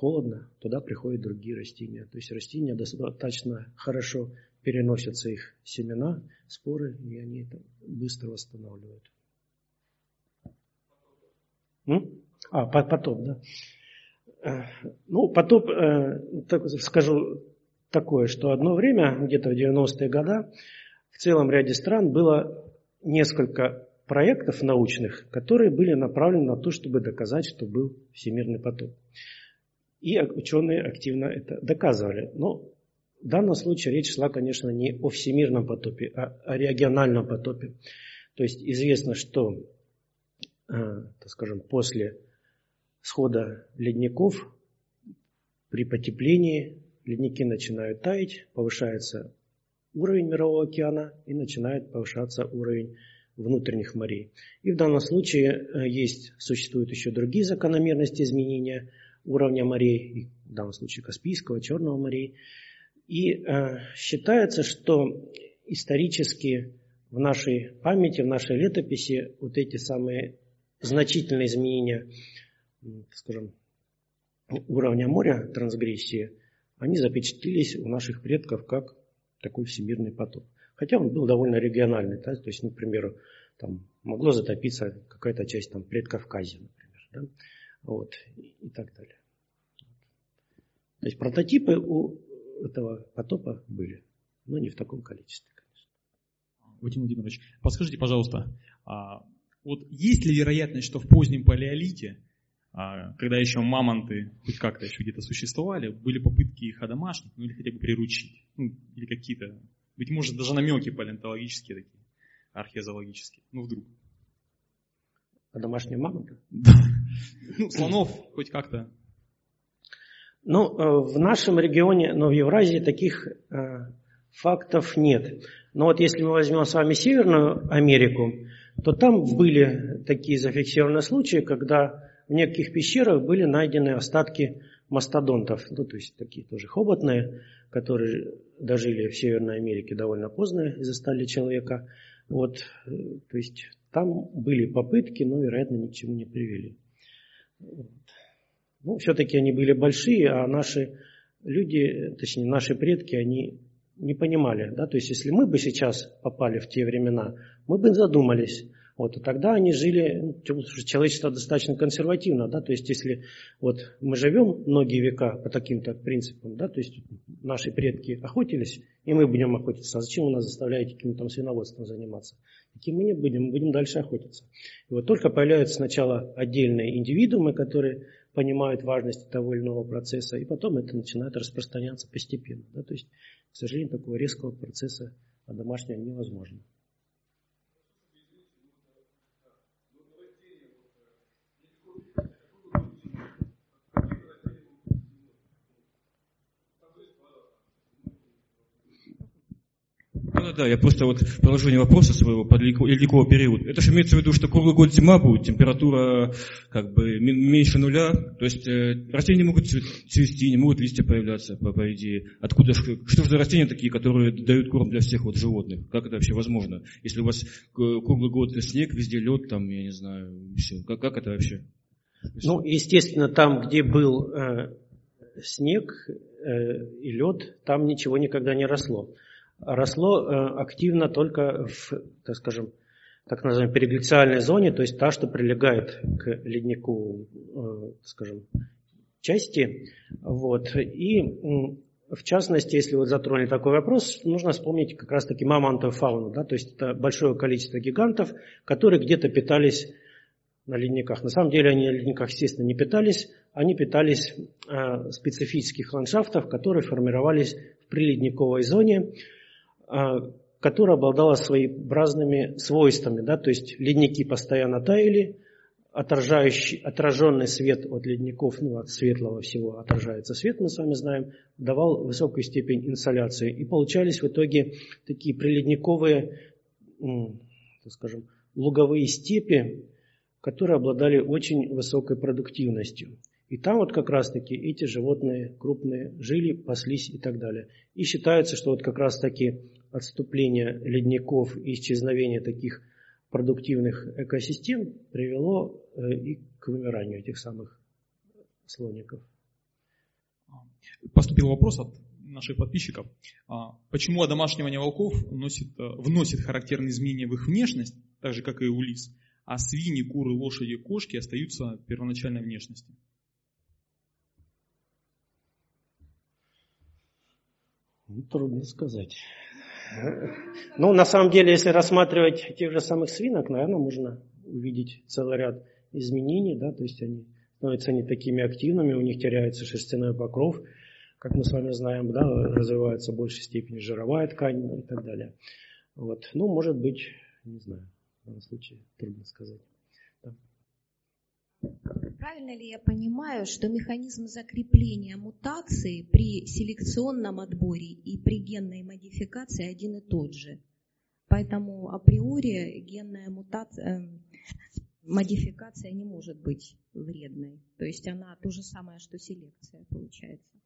холодно, туда приходят другие растения. То есть растения достаточно хорошо переносятся их семена, споры, и они там быстро восстанавливают. М? А, потоп, да. Э, ну, потоп, э, так скажу такое, что одно время, где-то в 90-е годы, в целом ряде стран было несколько проектов научных, которые были направлены на то, чтобы доказать, что был всемирный потоп. И ученые активно это доказывали. Но в данном случае речь шла, конечно, не о всемирном потопе, а о региональном потопе. То есть известно, что, э, так скажем, после схода ледников при потеплении ледники начинают таять, повышается уровень Мирового океана и начинает повышаться уровень внутренних морей. И в данном случае э, есть, существуют еще другие закономерности изменения уровня морей, в данном случае Каспийского, Черного морей. И э, считается, что исторически в нашей памяти, в нашей летописи вот эти самые значительные изменения скажем, уровня моря трансгрессии, они запечатлелись у наших предков как такой всемирный поток. Хотя он был довольно региональный, да? то есть, например, там могло затопиться какая-то часть там, предкавказья, например, да? вот, и так далее. То есть прототипы у этого потопа были, но не в таком количестве, конечно. Вадим Владимирович, подскажите, пожалуйста, а вот есть ли вероятность, что в позднем палеолите когда еще мамонты хоть как-то еще где-то существовали, были попытки их одомашнить, ну или хотя бы приручить, ну, или какие-то, быть может, даже намеки палеонтологические такие, археозоологические, ну вдруг. А домашние мамонты? Да. Ну, слонов хоть как-то. Ну, э, в нашем регионе, но в Евразии таких э, фактов нет. Но вот если мы возьмем с вами Северную Америку, то там были такие зафиксированные случаи, когда в неких пещерах были найдены остатки мастодонтов, ну, то есть такие тоже хоботные, которые дожили в Северной Америке довольно поздно и застали человека. Вот, то есть там были попытки, но, вероятно, ни к чему не привели. Ну, все-таки они были большие, а наши люди, точнее, наши предки, они не понимали. Да? То есть, если мы бы сейчас попали в те времена, мы бы задумались, вот, и тогда они жили, ну, человечество достаточно консервативно, да, то есть если вот мы живем многие века по таким-то принципам, да, то есть наши предки охотились, и мы будем охотиться, а зачем вы нас заставляете каким-то свиноводством заниматься? Таким мы не будем, мы будем дальше охотиться. И вот только появляются сначала отдельные индивидуумы, которые понимают важность того или иного процесса, и потом это начинает распространяться постепенно. Да, то есть, к сожалению, такого резкого процесса домашнего невозможно. Да, да, я просто вот продолжение вопроса своего по ледникового периода. Это же имеется в виду, что круглый год зима будет, температура как бы меньше нуля, то есть э, растения могут цвести, не могут листья появляться, по, по идее. Откуда, что же за растения такие, которые дают корм для всех вот животных? Как это вообще возможно? Если у вас круглый год снег, везде лед, там, я не знаю, все. Как, как это вообще? Ну, естественно, там, где был э, снег э, и лед, там ничего никогда не росло росло э, активно только в, так скажем, так называемой переглициальной зоне, то есть та, что прилегает к леднику, э, скажем, части. Вот. И в частности, если вот затронули такой вопрос, нужно вспомнить как раз-таки мамонтовую фауну. Да? То есть это большое количество гигантов, которые где-то питались на ледниках. На самом деле они на ледниках, естественно, не питались. Они питались э, специфических ландшафтов, которые формировались в приледниковой зоне, которая обладала своеобразными свойствами. Да? То есть ледники постоянно таяли, отражающий, отраженный свет от ледников, ну, от светлого всего отражается свет, мы с вами знаем, давал высокую степень инсоляции. И получались в итоге такие приледниковые, скажем, луговые степи, которые обладали очень высокой продуктивностью. И там вот как раз-таки эти животные крупные жили, паслись и так далее. И считается, что вот как раз-таки отступление ледников и исчезновение таких продуктивных экосистем привело э, и к вымиранию этих самых слоников. Поступил вопрос от наших подписчиков. А, почему одомашнивание волков вносит, э, вносит характерные изменения в их внешность, так же, как и у лис, а свиньи, куры, лошади, кошки остаются первоначальной внешностью? Ну, трудно сказать. Ну, на самом деле, если рассматривать тех же самых свинок, наверное, можно увидеть целый ряд изменений, да, то есть они становятся не такими активными, у них теряется шерстяной покров, как мы с вами знаем, да, развивается в большей степени жировая ткань и так далее. Вот. Ну, может быть, не знаю, в данном случае трудно сказать. Правильно ли я понимаю, что механизм закрепления мутации при селекционном отборе и при генной модификации один и тот же? Поэтому априори генная мутация, э, модификация не может быть вредной. То есть она то же самое, что селекция получается.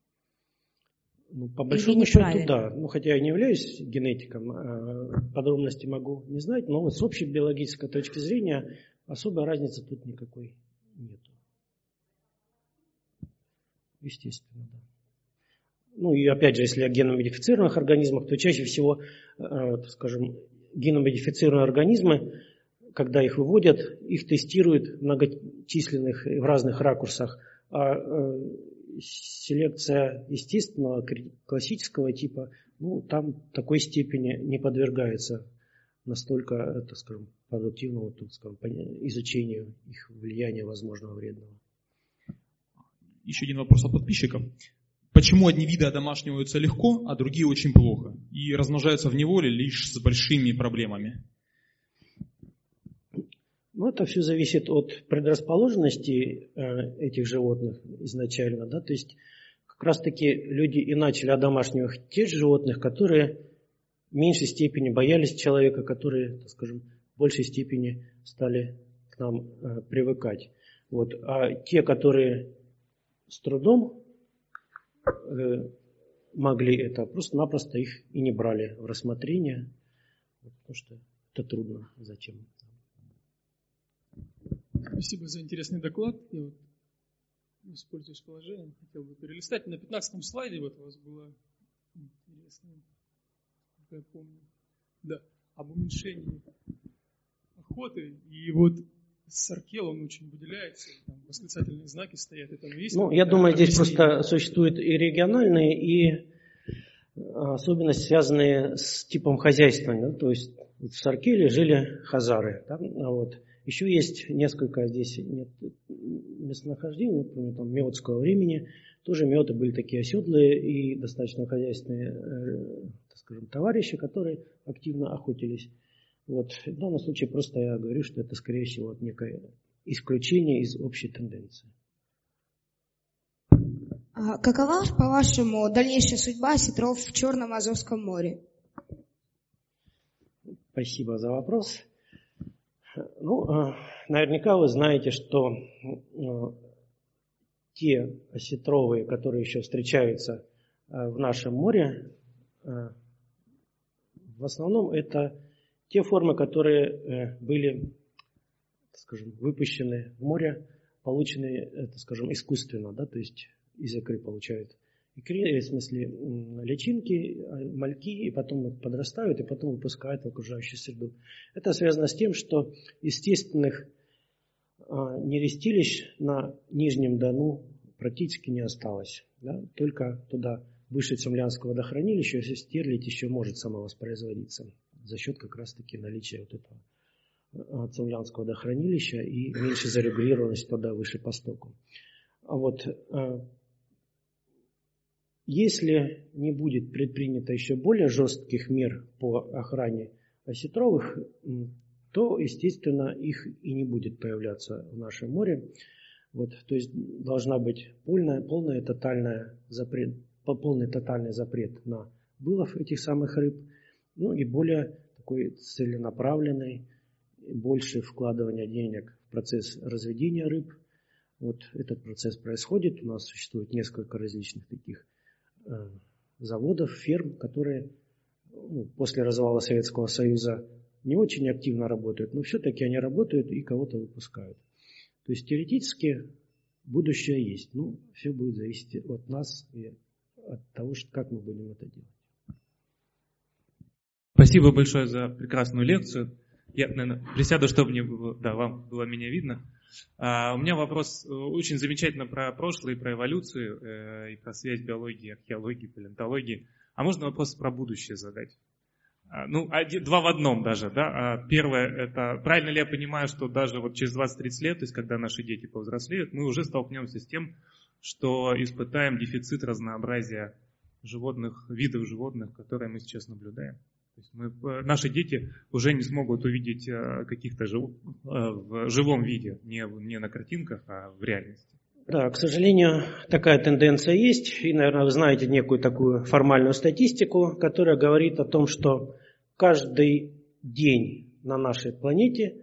Ну, по большому счету, да. Ну, хотя я не являюсь генетиком, а подробности могу не знать, но вот с общей биологической точки зрения особой разницы тут никакой нет. Естественно, да. Ну и опять же, если о геномодифицированных организмах, то чаще всего, э, скажем, геномодифицированные организмы, когда их выводят, их тестируют многочисленных в разных ракурсах. А э, селекция естественного, классического типа, ну, там такой степени не подвергается настолько, так скажем, продуктивному, так скажем, изучению их влияния возможного вредного еще один вопрос от подписчиков. Почему одни виды одомашниваются легко, а другие очень плохо и размножаются в неволе лишь с большими проблемами? Ну, это все зависит от предрасположенности э, этих животных изначально. Да? То есть, как раз-таки люди и начали одомашнивать тех животных, которые в меньшей степени боялись человека, которые, так скажем, в большей степени стали к нам э, привыкать. Вот. А те, которые с трудом э, могли это, просто-напросто их и не брали в рассмотрение, потому что это трудно. Зачем? Спасибо за интересный доклад. Я вот, используясь положением, хотел бы перелистать. На 15 слайде вот у вас было интересно, я помню, да, об уменьшении охоты. И вот Саркел, он очень выделяется, там восклицательные знаки стоят, это есть. Ну, я думаю, здесь просто существуют и региональные, и а, особенности, связанные с типом хозяйства. Да? То есть в Саркеле жили хазары. Да? А вот. Еще есть несколько здесь нет местонахождений, например, там меотского времени. Тоже меоты были такие оседлые и достаточно хозяйственные э, так скажем, товарищи, которые активно охотились. Вот. В данном случае просто я говорю, что это, скорее всего, некое исключение из общей тенденции. А какова, по-вашему, дальнейшая судьба осетров в Черном Азовском море? Спасибо за вопрос. Ну, а, наверняка вы знаете, что а, те осетровые, которые еще встречаются в нашем море, в основном это те формы, которые э, были, скажем, выпущены в море, получены, это, скажем, искусственно, да, то есть из икры получают икры, э, в смысле личинки, а, мальки, и потом подрастают, и потом выпускают в окружающую среду. Это связано с тем, что естественных а, нерестилищ на Нижнем Дону практически не осталось. Да? Только туда выше Цемлянского водохранилища, если стерлить еще может самовоспроизводиться за счет как раз-таки наличия вот этого Цемлянского водохранилища и меньше зарегулированности туда выше по стоку. А вот если не будет предпринято еще более жестких мер по охране осетровых, то, естественно, их и не будет появляться в нашем море. Вот, то есть должна быть полная, полная тотальная запрет, полный тотальный запрет на вылов этих самых рыб, ну и более такой целенаправленный, больше вкладывания денег в процесс разведения рыб. Вот этот процесс происходит. У нас существует несколько различных таких Э, заводов, ферм, которые ну, после развала Советского Союза не очень активно работают, но все-таки они работают и кого-то выпускают. То есть теоретически будущее есть. Ну, все будет зависеть от нас и от того, как мы будем это делать. Спасибо большое за прекрасную лекцию. Я, наверное, присяду, чтобы мне было, да, вам было меня видно. А, у меня вопрос э, очень замечательно про прошлое, про эволюцию, э, и про связь биологии, археологии, палеонтологии. А можно вопрос про будущее задать? А, ну, два в одном даже, да. А, первое, это правильно ли я понимаю, что даже вот через 20-30 лет, то есть когда наши дети повзрослеют, мы уже столкнемся с тем, что испытаем дефицит разнообразия животных, видов животных, которые мы сейчас наблюдаем. То есть мы, э, наши дети уже не смогут увидеть э, каких-то жив, э, в живом виде, не, не на картинках, а в реальности. Да, к сожалению, такая тенденция есть. И, наверное, вы знаете некую такую формальную статистику, которая говорит о том, что каждый день на нашей планете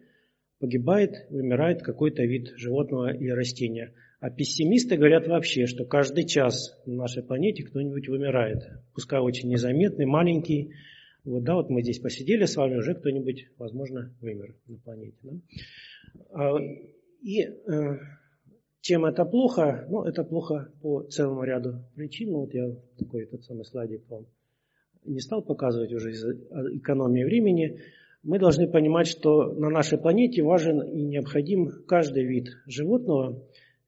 погибает, вымирает какой-то вид животного или растения. А пессимисты говорят вообще, что каждый час на нашей планете кто-нибудь вымирает. Пускай очень незаметный, маленький, вот, да, вот мы здесь посидели с вами, уже кто-нибудь, возможно, вымер на планете. Да? А, и э, чем это плохо? Ну, это плохо по целому ряду причин. Ну, вот я такой этот самый слайдик вам не стал показывать уже из-за экономии времени. Мы должны понимать, что на нашей планете важен и необходим каждый вид животного,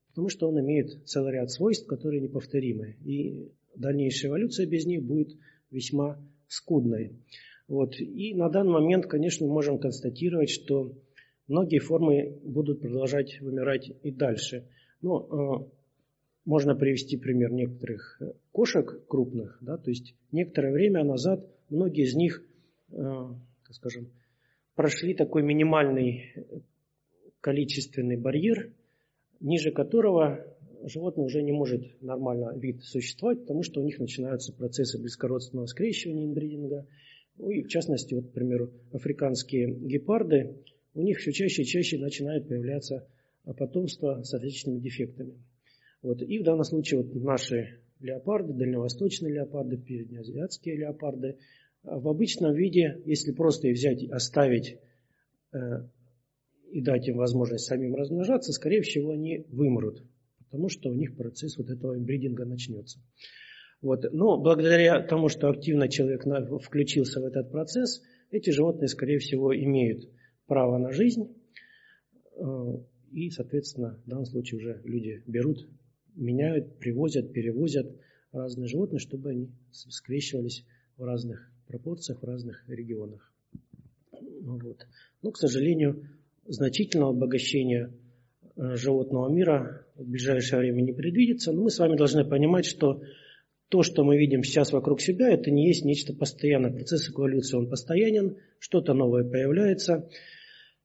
потому что он имеет целый ряд свойств, которые неповторимы. И дальнейшая эволюция без них будет весьма скудной. Вот. И на данный момент, конечно, можем констатировать, что многие формы будут продолжать вымирать и дальше. Но э, можно привести пример некоторых кошек крупных. Да, то есть некоторое время назад многие из них, э, скажем, прошли такой минимальный количественный барьер, ниже которого животное уже не может нормально вид существовать, потому что у них начинаются процессы близкородственного скрещивания инбридинга. Ну и в частности, вот, к примеру, африканские гепарды, у них все чаще и чаще начинает появляться потомство с различными дефектами. Вот. И в данном случае вот наши леопарды, дальневосточные леопарды, переднеазиатские леопарды, в обычном виде, если просто их взять оставить э, и дать им возможность самим размножаться, скорее всего, они вымрут потому что у них процесс вот этого имбридинга начнется. Вот. Но благодаря тому, что активно человек включился в этот процесс, эти животные, скорее всего, имеют право на жизнь. Э, и, соответственно, в данном случае уже люди берут, меняют, привозят, перевозят разные животные, чтобы они скрещивались в разных пропорциях, в разных регионах. Вот. Но, к сожалению, значительного обогащения животного мира в ближайшее время не предвидится. Но мы с вами должны понимать, что то, что мы видим сейчас вокруг себя, это не есть нечто постоянное. Процесс эволюции, он постоянен, что-то новое появляется.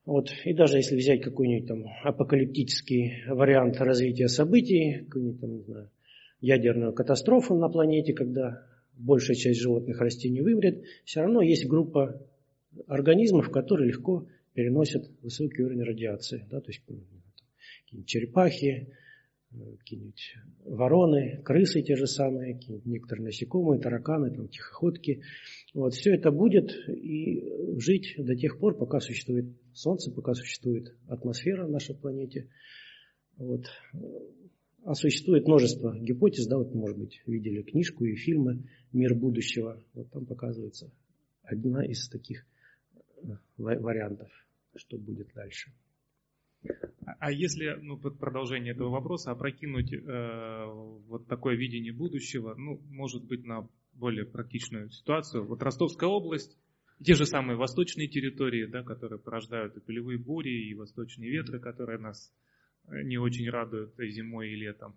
Вот. И даже если взять какой-нибудь там апокалиптический вариант развития событий, какую-нибудь там, не знаю, ядерную катастрофу на планете, когда большая часть животных растений вымрет, все равно есть группа организмов, которые легко переносят высокий уровень радиации. Да, то есть какие-нибудь черепахи, э, какие-нибудь вороны, крысы те же самые, какие-нибудь некоторые насекомые, тараканы, там, тихоходки. Вот, все это будет и жить до тех пор, пока существует Солнце, пока существует атмосфера на нашей планете. Вот. А существует множество гипотез, да, вот, может быть, видели книжку и фильмы «Мир будущего». Вот там показывается одна из таких э, вариантов, что будет дальше. А- если, ну, под продолжение этого вопроса, опрокинуть э, вот такое видение будущего, ну, может быть, на более практичную ситуацию. Вот Ростовская область, те же самые восточные территории, да, которые порождают и пылевые бури, и восточные ветры, которые нас э, не очень радуют и зимой, и летом.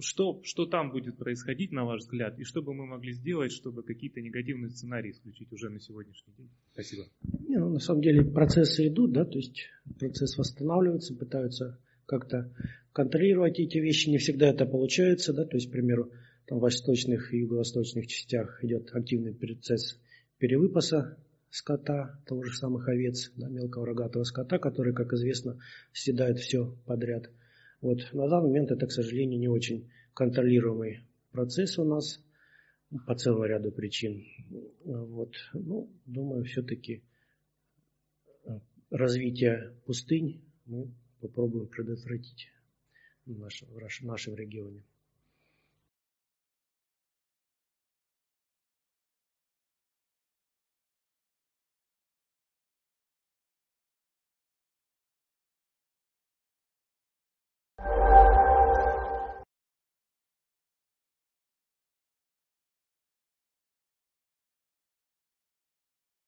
Что, что там будет происходить, на ваш взгляд, и что бы мы могли сделать, чтобы какие-то негативные сценарии исключить уже на сегодняшний день? Спасибо. Не, ну, на самом деле процессы идут, да, то есть процесс восстанавливается, пытаются как-то контролировать эти вещи, не всегда это получается, да, то есть, к примеру, там в восточных и юго-восточных частях идет активный процесс перевыпаса скота, того же самых овец, да, мелкого рогатого скота, который, как известно, съедает все подряд. Вот. На данный момент это, к сожалению, не очень контролируемый процесс у нас по целому ряду причин. Вот. Ну, думаю, все-таки развитие пустынь мы попробуем предотвратить в нашем, в нашем регионе. you